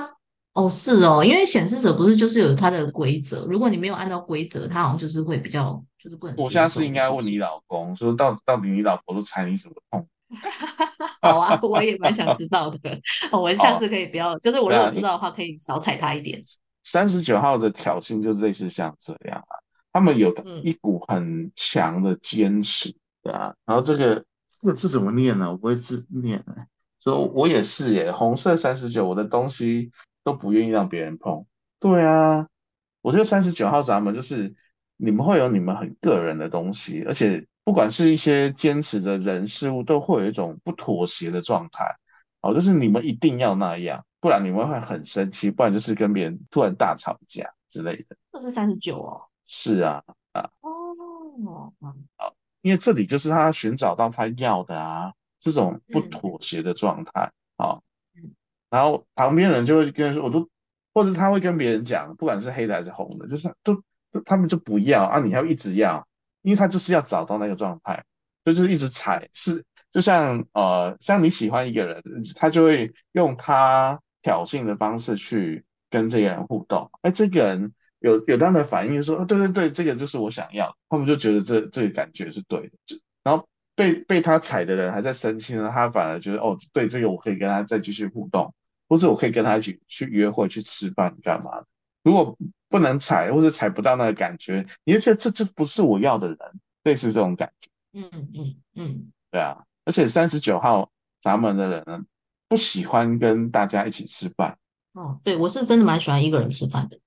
哦是哦，因为显示者不是就是有它的规则，如果你没有按照规则，它好像就是会比较就是不能。我现在是应该问你老公，说到到底你老婆都踩你什么痛？好啊，我也蛮想知道的。我下次可以不要，就是我如果知道的话，可以少踩他一点。三十九号的挑衅就类似像这样啊，他们有一股很强的坚持，对啊。然后这个这个字怎么念呢？我不会字念哎。说我也是耶，红色三十九，我的东西都不愿意让别人碰。对啊，我觉得三十九号闸门就是你们会有你们很个人的东西，而且不管是一些坚持的人事物，都会有一种不妥协的状态。哦，就是你们一定要那样，不然你们会很生气，不然就是跟别人突然大吵架之类的。这是三十九哦。是啊，啊。哦，好，因为这里就是他寻找到他要的啊。这种不妥协的状态啊，然后旁边人就会跟说，我都，或者他会跟别人讲，不管是黑的还是红的，就是都他们就不要啊，你要一直要，因为他就是要找到那个状态，所以就是一直踩，是就像呃，像你喜欢一个人，他就会用他挑衅的方式去跟这个人互动，哎，这个人有有他的反应，说，哦，对对对，这个就是我想要，他们就觉得这这个感觉是对的，就然后。被被他踩的人还在生气呢，他反而觉得哦，对这个我可以跟他再继续互动，或者我可以跟他一起去约会、去吃饭干嘛？如果不能踩或者踩不到那个感觉，你就觉得这这不是我要的人，类似这种感觉。嗯嗯嗯，对啊，而且三十九号闸门的人呢，不喜欢跟大家一起吃饭。哦，对我是真的蛮喜欢一个人吃饭的。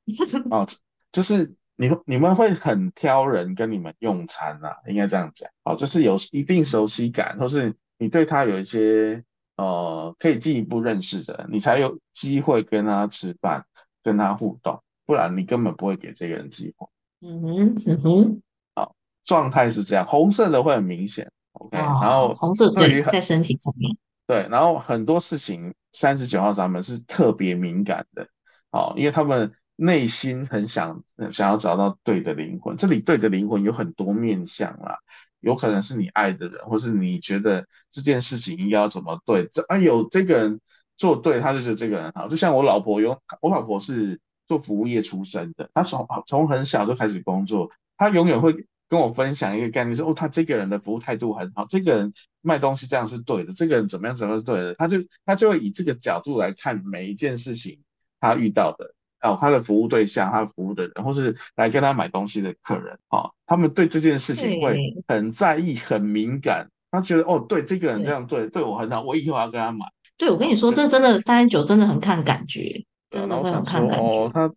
哦，就是。你你们会很挑人跟你们用餐呐，应该这样讲，哦，就是有一定熟悉感，或是你对他有一些呃可以进一步认识的，你才有机会跟他吃饭，跟他互动，不然你根本不会给这个人机会。嗯哼，嗯哼，好，状态是这样，红色的会很明显，OK，然后红色对于在身体上面，对，然后很多事情三十九号闸门是特别敏感的，好，因为他们。内心很想想要找到对的灵魂，这里对的灵魂有很多面相啦，有可能是你爱的人，或是你觉得这件事情应该要怎么对，这啊有这个人做对，他就觉得这个人好。就像我老婆有，我老婆是做服务业出身的，她从从很小就开始工作，她永远会跟我分享一个概念，说哦，他这个人的服务态度很好，这个人卖东西这样是对的，这个人怎么样怎么样是对的，他就他就会以这个角度来看每一件事情他遇到的。哦，他的服务对象，他服务的人，或是来跟他买东西的客人，哦，他们对这件事情会很在意、很敏感。他觉得，哦，对，这个人这样对，对我很好，我以后要跟他买。对，我跟你说，这真的三十九真的很看感觉，真的会很看感觉。哦，他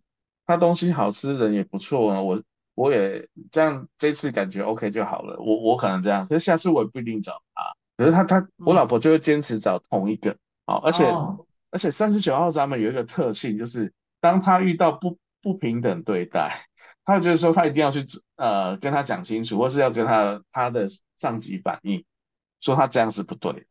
他东西好吃，人也不错啊，我我也这样，这次感觉 OK 就好了。我我可能这样，可是下次我也不一定找他。可是他他我老婆就会坚持找同一个，哦，而且而且三十九号咱们有一个特性就是。当他遇到不不平等对待，他就是说他一定要去呃跟他讲清楚，或是要跟他他的上级反映，说他这样是不对。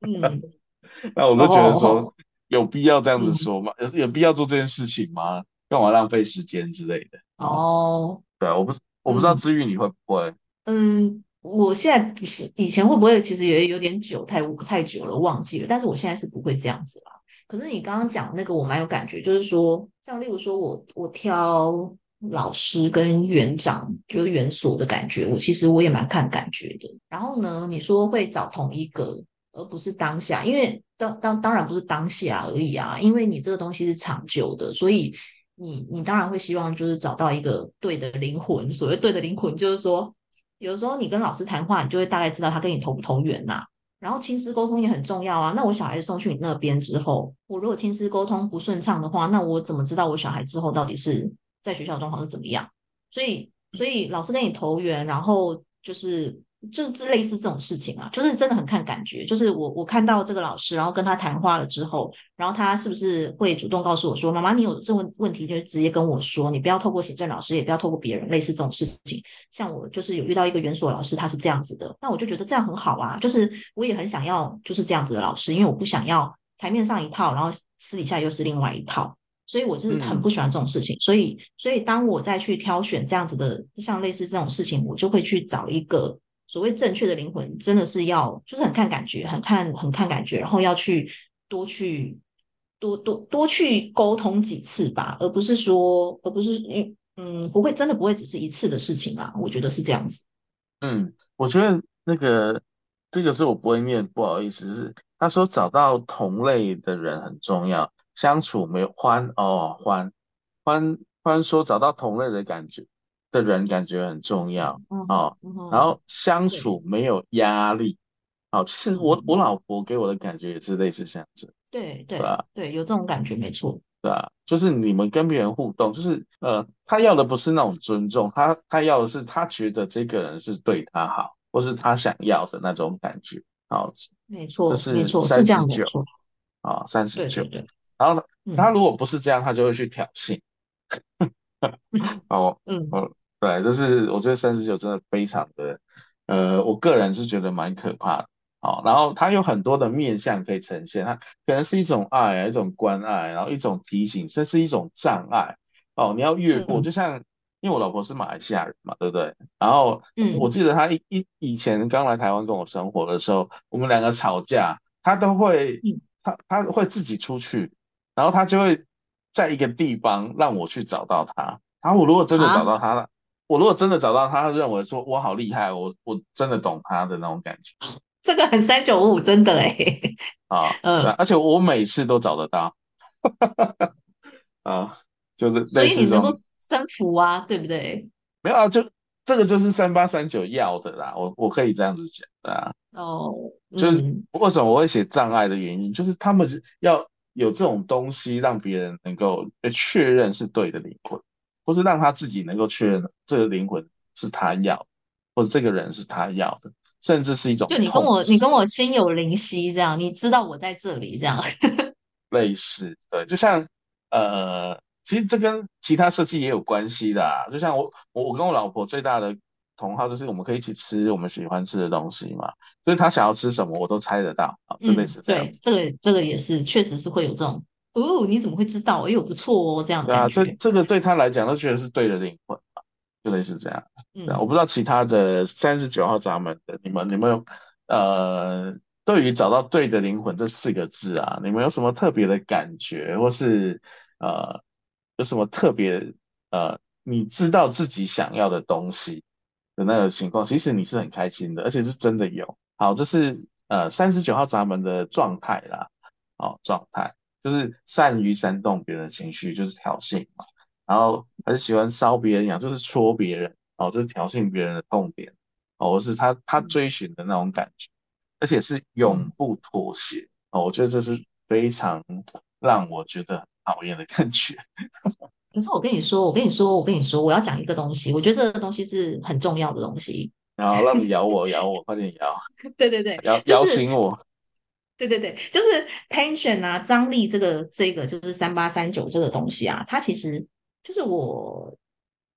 嗯，那我都觉得说有必要这样子说吗？有有必要做这件事情吗？干嘛浪费时间之类的？哦，对，我不我不知道治愈你会不会？嗯，我现在不是以前会不会其实也有点久太太久了忘记了，但是我现在是不会这样子了。可是你刚刚讲那个我蛮有感觉，就是说，像例如说我我挑老师跟园长，就是园所的感觉，我其实我也蛮看感觉的。然后呢，你说会找同一个，而不是当下，因为当当当然不是当下而已啊，因为你这个东西是长久的，所以你你当然会希望就是找到一个对的灵魂。所谓对的灵魂，就是说，有时候你跟老师谈话，你就会大概知道他跟你投不投缘呐。然后亲师沟通也很重要啊。那我小孩送去你那边之后，我如果亲师沟通不顺畅的话，那我怎么知道我小孩之后到底是在学校状况是怎么样？所以，所以老师跟你投缘，然后就是就是类似这种事情啊，就是真的很看感觉。就是我我看到这个老师，然后跟他谈话了之后，然后他是不是会主动告诉我说：“妈妈，你有这问问题就直接跟我说，你不要透过行政老师，也不要透过别人。”类似这种事情，像我就是有遇到一个园所老师，他是这样子的，那我就觉得这样很好啊。就是我也很想要就是这样子的老师，因为我不想要台面上一套，然后私底下又是另外一套。所以我是很不喜欢这种事情，所以所以当我再去挑选这样子的，像类似这种事情，我就会去找一个所谓正确的灵魂，真的是要就是很看感觉，很看很看感觉，然后要去多去多多多去沟通几次吧，而不是说而不是嗯不会真的不会只是一次的事情啊，我觉得是这样子。嗯，我觉得那个这个是我不会念，不好意思，是他说找到同类的人很重要。相处没有欢哦欢欢欢说找到同类的感觉的人感觉很重要哦，然后相处没有压力，哦，其实我我老婆给我的感觉也是类似这样子，对对吧？对，有这种感觉没错，对啊，就是你们跟别人互动，就是呃，他要的不是那种尊重，他他要的是他觉得这个人是对他好，或是他想要的那种感觉，好，没错，这是没错，是这样没错，啊，三十九，然后他如果不是这样，他就会去挑衅。哦，嗯，哦，对，就是我觉得三十九真的非常的，呃，我个人是觉得蛮可怕的。好，然后它有很多的面相可以呈现，它可能是一种爱，一种关爱，然后一种提醒，这是一种障碍。哦，你要越过，就像因为我老婆是马来西亚人嘛，对不对？然后，嗯，我记得她一一以前刚来台湾跟我生活的时候，我们两个吵架，她都会，她她会自己出去。然后她就会在一个地方让我去找到她。然后我如果真的找到她了，我如果真的找到他，他认为说我好厉害，我我真的懂他的那种感觉。这个很三九五五，真的哎。啊，嗯，而且我每次都找得到。啊，就是所以你能够征服啊，对不对？没有啊，就这个就是三八三九要的啦。我我可以这样子讲啊。哦，就是为什么我会写障碍的原因，就是他们要。有这种东西让别人能够确认是对的灵魂，或是让他自己能够确认这个灵魂是他要，或者这个人是他要的，甚至是一种就你跟我你跟我心有灵犀这样，你知道我在这里这样，类似对，就像呃，其实这跟其他设计也有关系的，啊，就像我我我跟我老婆最大的。同好就是我们可以一起吃我们喜欢吃的东西嘛，所以他想要吃什么我都猜得到啊，就类似这样。对，这个这个也是，确实是会有这种哦，你怎么会知道？哎呦，不错哦，这样。对啊，这这个对他来讲，他觉得是对的灵魂嘛，就类似这样。嗯，我不知道其他的三十九号闸门的你们，你们有呃，对于找到对的灵魂这四个字啊，你们有什么特别的感觉，或是呃，有什么特别呃，你知道自己想要的东西？的那个情况，其实你是很开心的，而且是真的有。好，这是呃三十九号闸门的状态啦。好，状态就是善于煽动别人情绪，就是挑衅嘛。然后很喜欢烧别人痒，就是戳别人，哦，就是挑衅别人的痛点，哦，是他他追寻的那种感觉，而且是永不妥协。哦，我觉得这是非常让我觉得讨厌的感觉。可是我跟你说，我跟你说，我跟你说，我要讲一个东西，我觉得这个东西是很重要的东西。然后让你咬我，咬我，快点咬。对对对，咬咬醒我。对对对，就是 tension 啊，张力这个这个就是三八三九这个东西啊，它其实就是我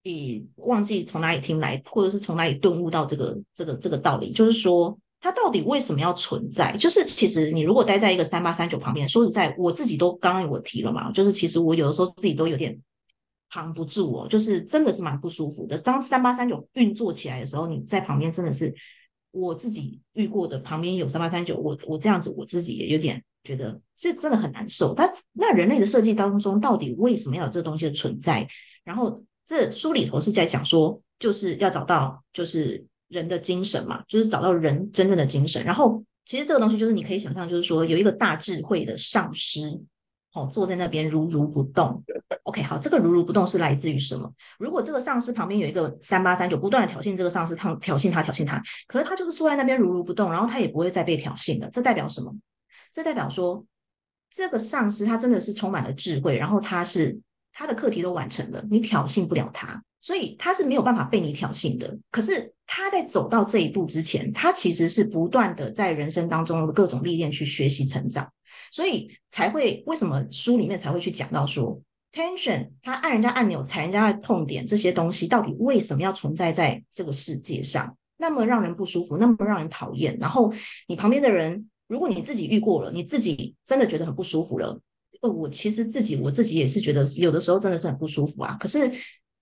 以忘记从哪里听来，或者是从哪里顿悟到这个这个这个道理，就是说它到底为什么要存在？就是其实你如果待在一个三八三九旁边，说实在，我自己都刚刚我提了嘛，就是其实我有的时候自己都有点。扛不住哦，就是真的是蛮不舒服的。当三八三九运作起来的时候，你在旁边真的是我自己遇过的，旁边有三八三九，我我这样子我自己也有点觉得这真的很难受。但那人类的设计当中，到底为什么要有这东西的存在？然后这书里头是在讲说，就是要找到就是人的精神嘛，就是找到人真正的精神。然后其实这个东西就是你可以想象，就是说有一个大智慧的上师。哦，坐在那边如如不动。OK，好，这个如如不动是来自于什么？如果这个上司旁边有一个三八三九，不断的挑衅这个上司，他挑衅他，挑衅他，可是他就是坐在那边如如不动，然后他也不会再被挑衅了。这代表什么？这代表说，这个上司他真的是充满了智慧，然后他是他的课题都完成了，你挑衅不了他。所以他是没有办法被你挑衅的。可是他在走到这一步之前，他其实是不断的在人生当中的各种历练去学习成长，所以才会为什么书里面才会去讲到说，tension，他按人家按钮踩人家的痛点，这些东西到底为什么要存在在这个世界上？那么让人不舒服，那么让人讨厌。然后你旁边的人，如果你自己遇过了，你自己真的觉得很不舒服了。呃，我其实自己我自己也是觉得有的时候真的是很不舒服啊。可是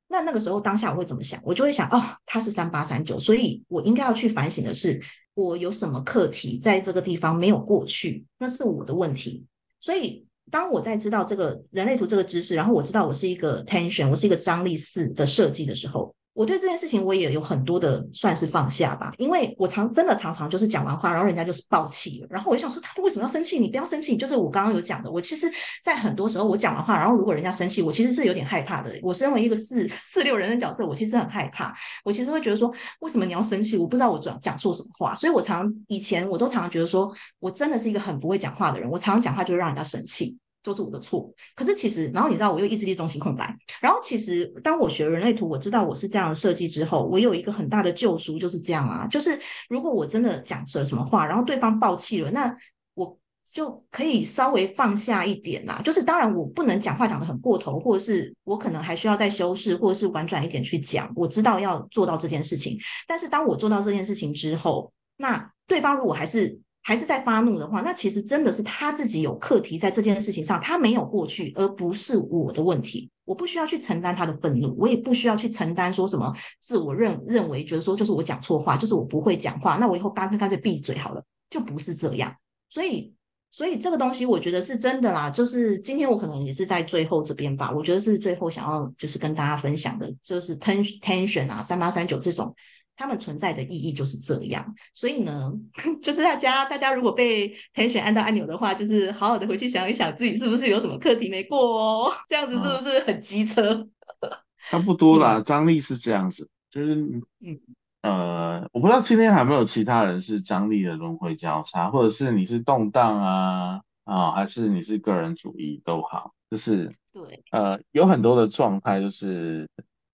那那个时候当下我会怎么想？我就会想，哦，他是三八三九，所以我应该要去反省的是，我有什么课题在这个地方没有过去，那是我的问题。所以当我在知道这个人类图这个知识，然后我知道我是一个 tension，我是一个张力四的设计的时候。我对这件事情我也有很多的算是放下吧，因为我常真的常常就是讲完话，然后人家就是爆气了，然后我就想说他为什么要生气？你不要生气，就是我刚刚有讲的，我其实，在很多时候我讲完话，然后如果人家生气，我其实是有点害怕的。我身为一个四四六人的角色，我其实很害怕，我其实会觉得说，为什么你要生气？我不知道我讲讲错什么话，所以我常以前我都常常觉得说我真的是一个很不会讲话的人，我常常讲话就会让人家生气。都是我的错，可是其实，然后你知道我又意志力中心空白，然后其实当我学人类图，我知道我是这样的设计之后，我有一个很大的救赎，就是这样啊，就是如果我真的讲了什么话，然后对方爆气了，那我就可以稍微放下一点啦。就是当然我不能讲话讲的很过头，或者是我可能还需要再修饰，或者是婉转一点去讲。我知道要做到这件事情，但是当我做到这件事情之后，那对方如果还是。还是在发怒的话，那其实真的是他自己有课题在这件事情上，他没有过去，而不是我的问题。我不需要去承担他的愤怒，我也不需要去承担说什么自我认认为觉得说就是我讲错话，就是我不会讲话，那我以后干脆干脆闭嘴好了，就不是这样。所以，所以这个东西我觉得是真的啦。就是今天我可能也是在最后这边吧，我觉得是最后想要就是跟大家分享的，就是 tension 啊，三八三九这种。他们存在的意义就是这样，所以呢，就是大家，大家如果被填选按到按钮的话，就是好好的回去想一想，自己是不是有什么课题没过哦？这样子是不是很机车？差不多啦，张力是这样子，就是嗯呃，我不知道今天还没有其他人是张力的轮回交叉，或者是你是动荡啊啊，还是你是个人主义都好，就是对呃，有很多的状态，就是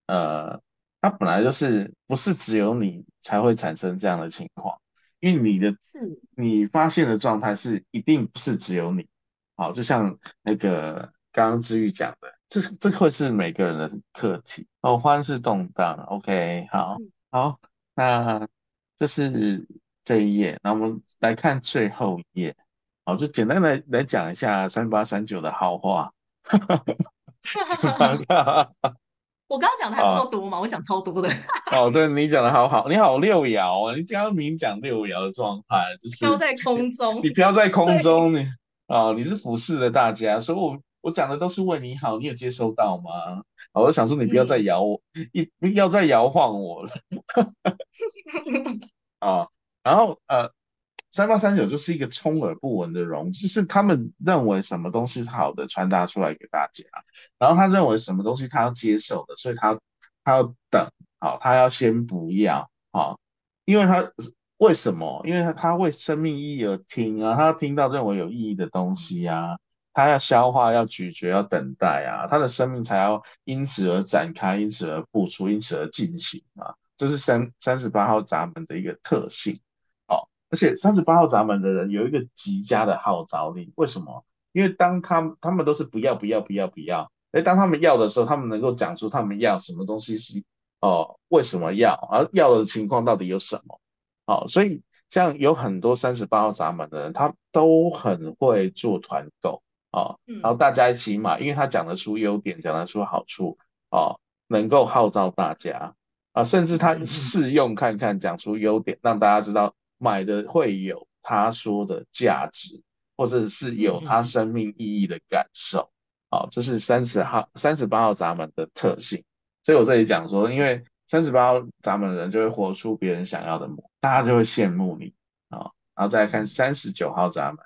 呃。它本来就是不是只有你才会产生这样的情况，因为你的是。你发现的状态是一定不是只有你，好，就像那个刚刚治愈讲的，这这会是每个人的课题。哦，欢是动荡，OK，好，好，那这是这一页，那我们来看最后一页，好，就简单来来讲一下三八三九的好话，哈哈哈哈哈。我刚刚讲的还不够多吗？我讲超多的。哦，对你讲的好好，你好六爻啊！你刚明讲六爻的状态，就是飘在空 中。你飘在空中，你啊，你是俯视的大家，所以我我讲的都是为你好，你有接收到吗？我想说你不要再摇我，一不要再摇晃我了。啊，然后呃。三八三九就是一个充耳不闻的容，就是他们认为什么东西是好的传达出来给大家，然后他认为什么东西他要接受的，所以他他要等，好，他要先不要，好，因为他为什么？因为他他为生命意义而听啊，他要听到认为有意义的东西啊，他要消化，要咀嚼，要等待啊，他的生命才要因此而展开，因此而付出，因此而进行啊，这是三三十八号闸门的一个特性。而且三十八号闸门的人有一个极佳的号召力，为什么？因为当他他们都是不要不要不要不要，哎，当他们要的时候，他们能够讲出他们要什么东西是哦，为什么要，而要的情况到底有什么？好，所以像有很多三十八号闸门的人，他都很会做团购啊，然后大家一起买，因为他讲得出优点，讲得出好处啊，能够号召大家啊，甚至他试用看看，讲出优点，让大家知道。买的会有他说的价值，或者是有他生命意义的感受，好，这是三十号、三十八号闸门的特性。所以我这里讲说，因为三十八号闸门的人就会活出别人想要的模，大家就会羡慕你啊。然后再来看三十九号闸门，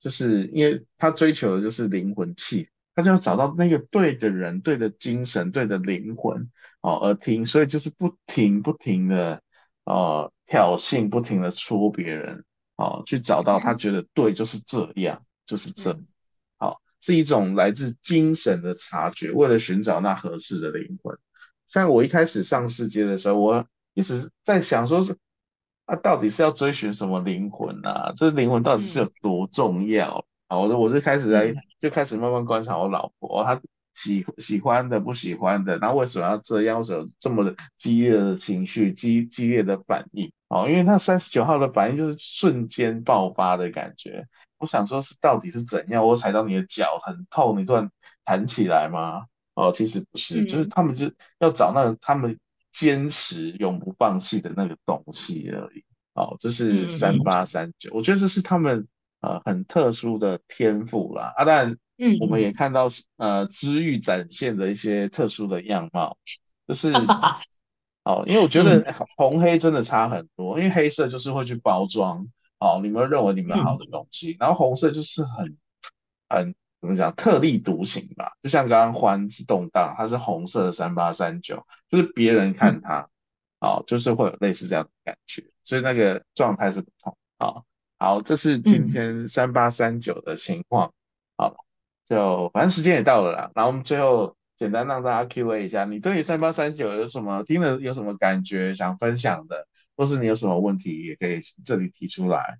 就是因为他追求的就是灵魂气，他就要找到那个对的人、对的精神、对的灵魂哦而听，所以就是不停不停的呃。挑衅，不停的戳别人，好，去找到他觉得对，就是这样，就是这，好，是一种来自精神的察觉，为了寻找那合适的灵魂，像我一开始上世界的时候，我一直在想说是，啊，到底是要追寻什么灵魂啊？这灵魂到底是有多重要？啊，我就我就开始在，就开始慢慢观察我老婆，她喜喜欢的不喜欢的，然后为什么要这样？为什么这么激烈的情绪、激激烈的反应？哦，因为他三十九号的反应就是瞬间爆发的感觉。我想说，是到底是怎样？我踩到你的脚很痛，你突然弹起来吗？哦，其实不是，就是他们就要找那个他们坚持永不放弃的那个东西而已。哦，这是三八三九，我觉得这是他们呃很特殊的天赋啦。啊，当然，嗯，我们也看到呃知遇展现的一些特殊的样貌，就是 哦，因为我觉得红黑真的差很多，因为黑色就是会去包装哦，你们认为你们好的东西，然后红色就是很很。怎么讲？特立独行吧，就像刚刚欢是动荡，它是红色的三八三九，就是别人看它，哦，就是会有类似这样的感觉，所以那个状态是不同。好，好，这是今天三八三九的情况。好，就反正时间也到了啦，然后我们最后简单让大家 Q&A 一下，你对三八三九有什么听了有什么感觉想分享的，或是你有什么问题也可以这里提出来。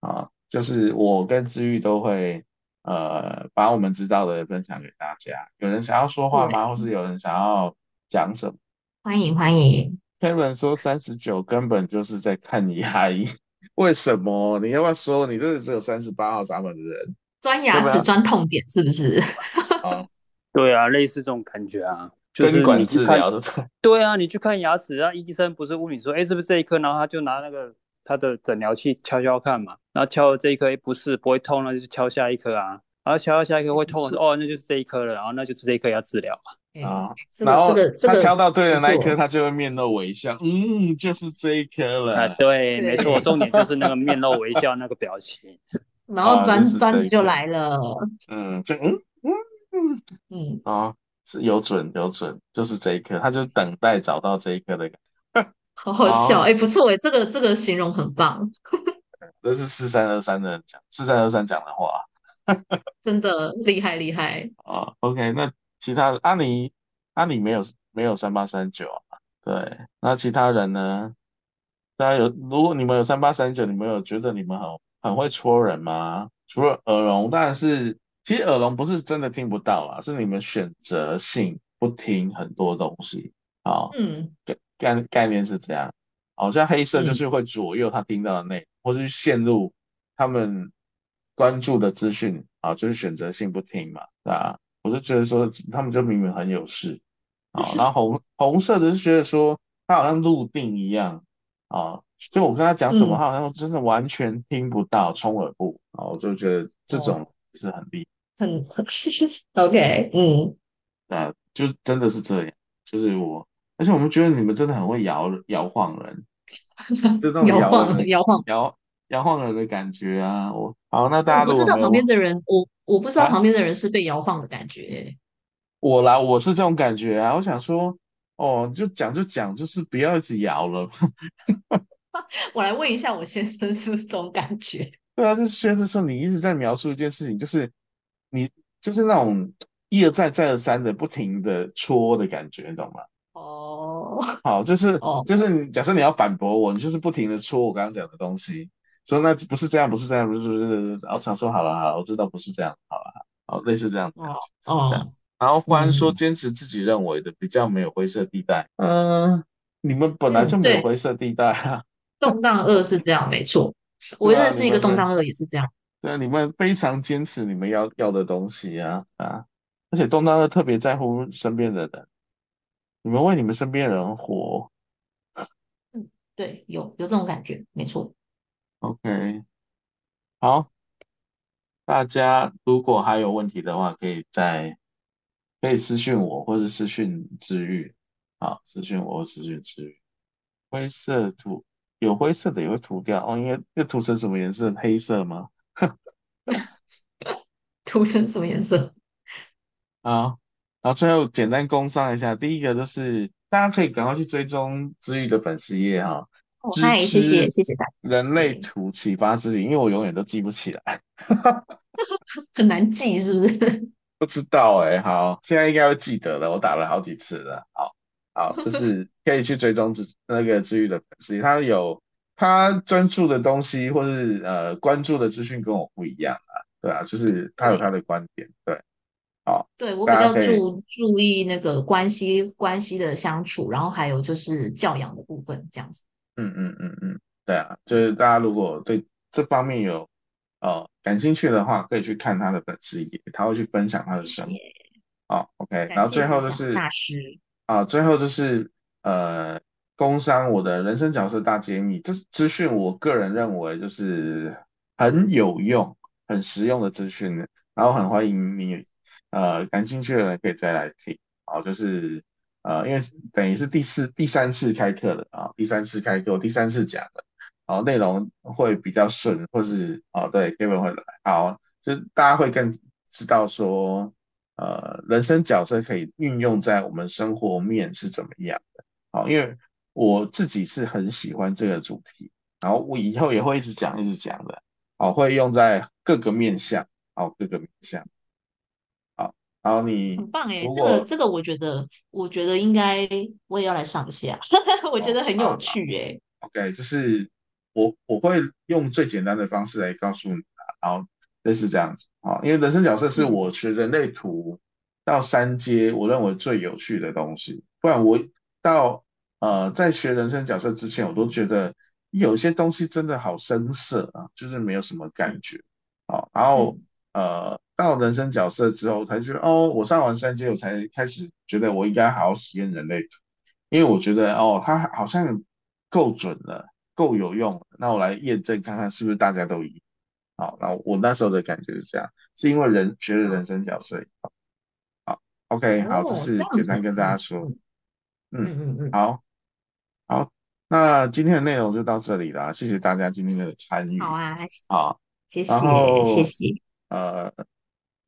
啊，就是我跟治愈都会。呃，把我们知道的分享给大家。有人想要说话吗？或是有人想要讲什么？欢迎欢迎。Kevin 说三十九根本就是在看牙医，为什么？你要不要说？你这里只有三十八号闸门的人，钻牙齿钻痛点是不是？啊，对啊，类似这种感觉啊，就是你治疗的。对啊，你去看牙齿，然后医生不是问你说，哎，是不是这一颗？然后他就拿那个。他的诊疗器敲敲看嘛，然后敲了这一颗，不是不会痛那就敲下一颗啊，然后敲到下一颗会痛，哦，那就是这一颗了，然后那就是这一颗要治疗嘛。啊，然后他敲到对的那一颗，他就会面露微笑，嗯，就是这一颗了。啊，对，没错，重点就是那个面露微笑那个表情。然后专专子就来了，嗯，就嗯嗯嗯嗯，啊，是有准有准，就是这一颗，他就等待找到这一颗的。好好笑，哎，不错哎，这个这个形容很棒。这是四三二三的人讲，四三二三讲的话，真的厉害厉害啊。OK，那其他阿尼阿尼没有没有三八三九啊？对，那其他人呢？大家有，如果你们有三八三九，你们有觉得你们很很会戳人吗？除了耳聋，当然是，其实耳聋不是真的听不到啊，是你们选择性不听很多东西啊。嗯。概概概念是这样，好像黑色就是会左右他听到的内容，或是陷入他们关注的资讯啊，就是选择性不听嘛，啊，我就觉得说他们就明明很有事啊，然后红红色的是觉得说他好像入定一样啊，就我跟他讲什么，他好像真的完全听不到，充耳不啊，我就觉得这种是很厉害很 OK，嗯，啊，就真的是这样，就是我。而且我们觉得你们真的很会摇摇晃人，就这种摇晃摇晃摇摇晃人的感觉啊！我好，那大家不知道旁边的人，我我不知道旁边的人是被摇晃的感觉。我啦，我是这种感觉啊！我想说，哦，就讲就讲，就是不要一直摇了。我来问一下，我先生是不是这种感觉？对啊，就是先生说你一直在描述一件事情，就是你就是那种一而再再而三的不停的戳的感觉，你懂吗？哦，好，就是就是你假设你要反驳我，你就是不停的戳我刚刚讲的东西，说那不是这样，不是这样，不是不是，然后想说好了好了，我知道不是这样，好了好，类似这样哦哦，然后忽然说坚持自己认为的，比较没有灰色地带，嗯，你们本来就没有灰色地带啊，动荡二是这样，没错，我认识一个动荡二也是这样，对啊，你们非常坚持你们要要的东西啊啊，而且动荡二特别在乎身边的人。你们为你们身边人活，嗯，对，有有这种感觉，没错。OK，好，大家如果还有问题的话，可以在可以私信我，或者私信治愈，好，私信我，私信治愈。灰色涂有灰色的也会涂掉哦，应该要涂成什么颜色？黑色吗？涂成什么颜色？好。然后最后简单工商一下，第一个就是大家可以赶快去追踪知愈的粉丝页哈。嗨，谢谢谢谢大家。人类图启发之旅，因为我永远都记不起来，很难记是不是？不知道哎，好，现在应该会记得了，我打了好几次了。好，好，就是可以去追踪治那个治愈的粉丝，他有他专注的东西或是呃关注的资讯跟我不一样啊，对啊，就是他有他的观点，对，好，对我比较注注意那个关系关系的相处，然后还有就是教养的部分，这样子。嗯嗯嗯嗯，对啊，就是大家如果对这方面有呃感兴趣的话，可以去看他的粉丝页，他会去分享他的生活。好，OK，然后最后就是大师。啊，最后就是呃，工商我的人生角色大揭秘，这资讯我个人认为就是很有用、很实用的资讯，然后很欢迎你呃感兴趣的人可以再来听，好，就是呃，因为等于是第四、第三次开课了啊，第三次开课，第三次讲了，好，内容会比较顺，或是哦，对，Kevin 会来，好，就大家会更知道说。呃，人生角色可以运用在我们生活面是怎么样的？好，因为我自己是很喜欢这个主题，然后我以后也会一直讲，一直讲的，好，会用在各个面向，好，各个面向，好，然后你很棒诶，如这个这个我觉得，我觉得应该我也要来上一下，我觉得很有趣诶。OK，就是我我会用最简单的方式来告诉你啊，然后类似这样子啊，因为人生角色是嗯我学人类图到三阶我认为最有趣的东西，不然我到呃在学人生角色之前，我都觉得有些东西真的好生涩啊，就是没有什么感觉啊，然后嗯呃到人生角色之后，才觉得哦，我上完三阶，我才开始觉得我应该好好实验人类图。因为我觉得哦，它好像够准了，够有用了，那我来验证看看是不是大家都一样。好，那我那时候的感觉是这样，是因为人学了人生角色以后。好，OK，好，这是简单跟大家嗯说。嗯嗯，嗯好，好，那今天的内容就到这里啦，谢谢大家今天的参与。好啊，好，然谢谢谢谢。呃，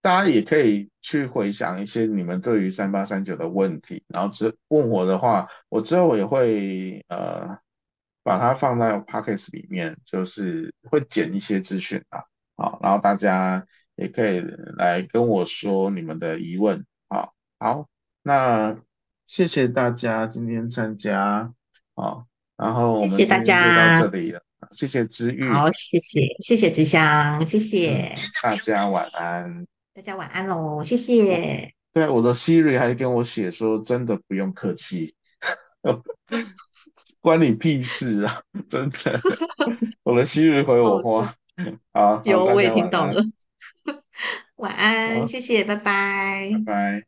大家也可以去回想一些你们对于三八三九的问题，然后之问我的话，我之后也会呃把它放在 Podcast 里面，就是会剪一些资讯啊，好，然后大家也可以来跟我说你们的疑问，好，好，那谢谢大家今天参加，啊，然后我们谢谢大今天就到家这里了，谢谢知玉，好，谢谢谢谢志祥，谢嗯，谢大家晚安。大家晚安喽，谢谢。对，我的 Siri 还跟我写说，真的不用客气，关你屁事啊！真的，我的 Siri 回我好吃话，好好，有，我也听到了。晚安，好，谢谢，拜拜拜。拜。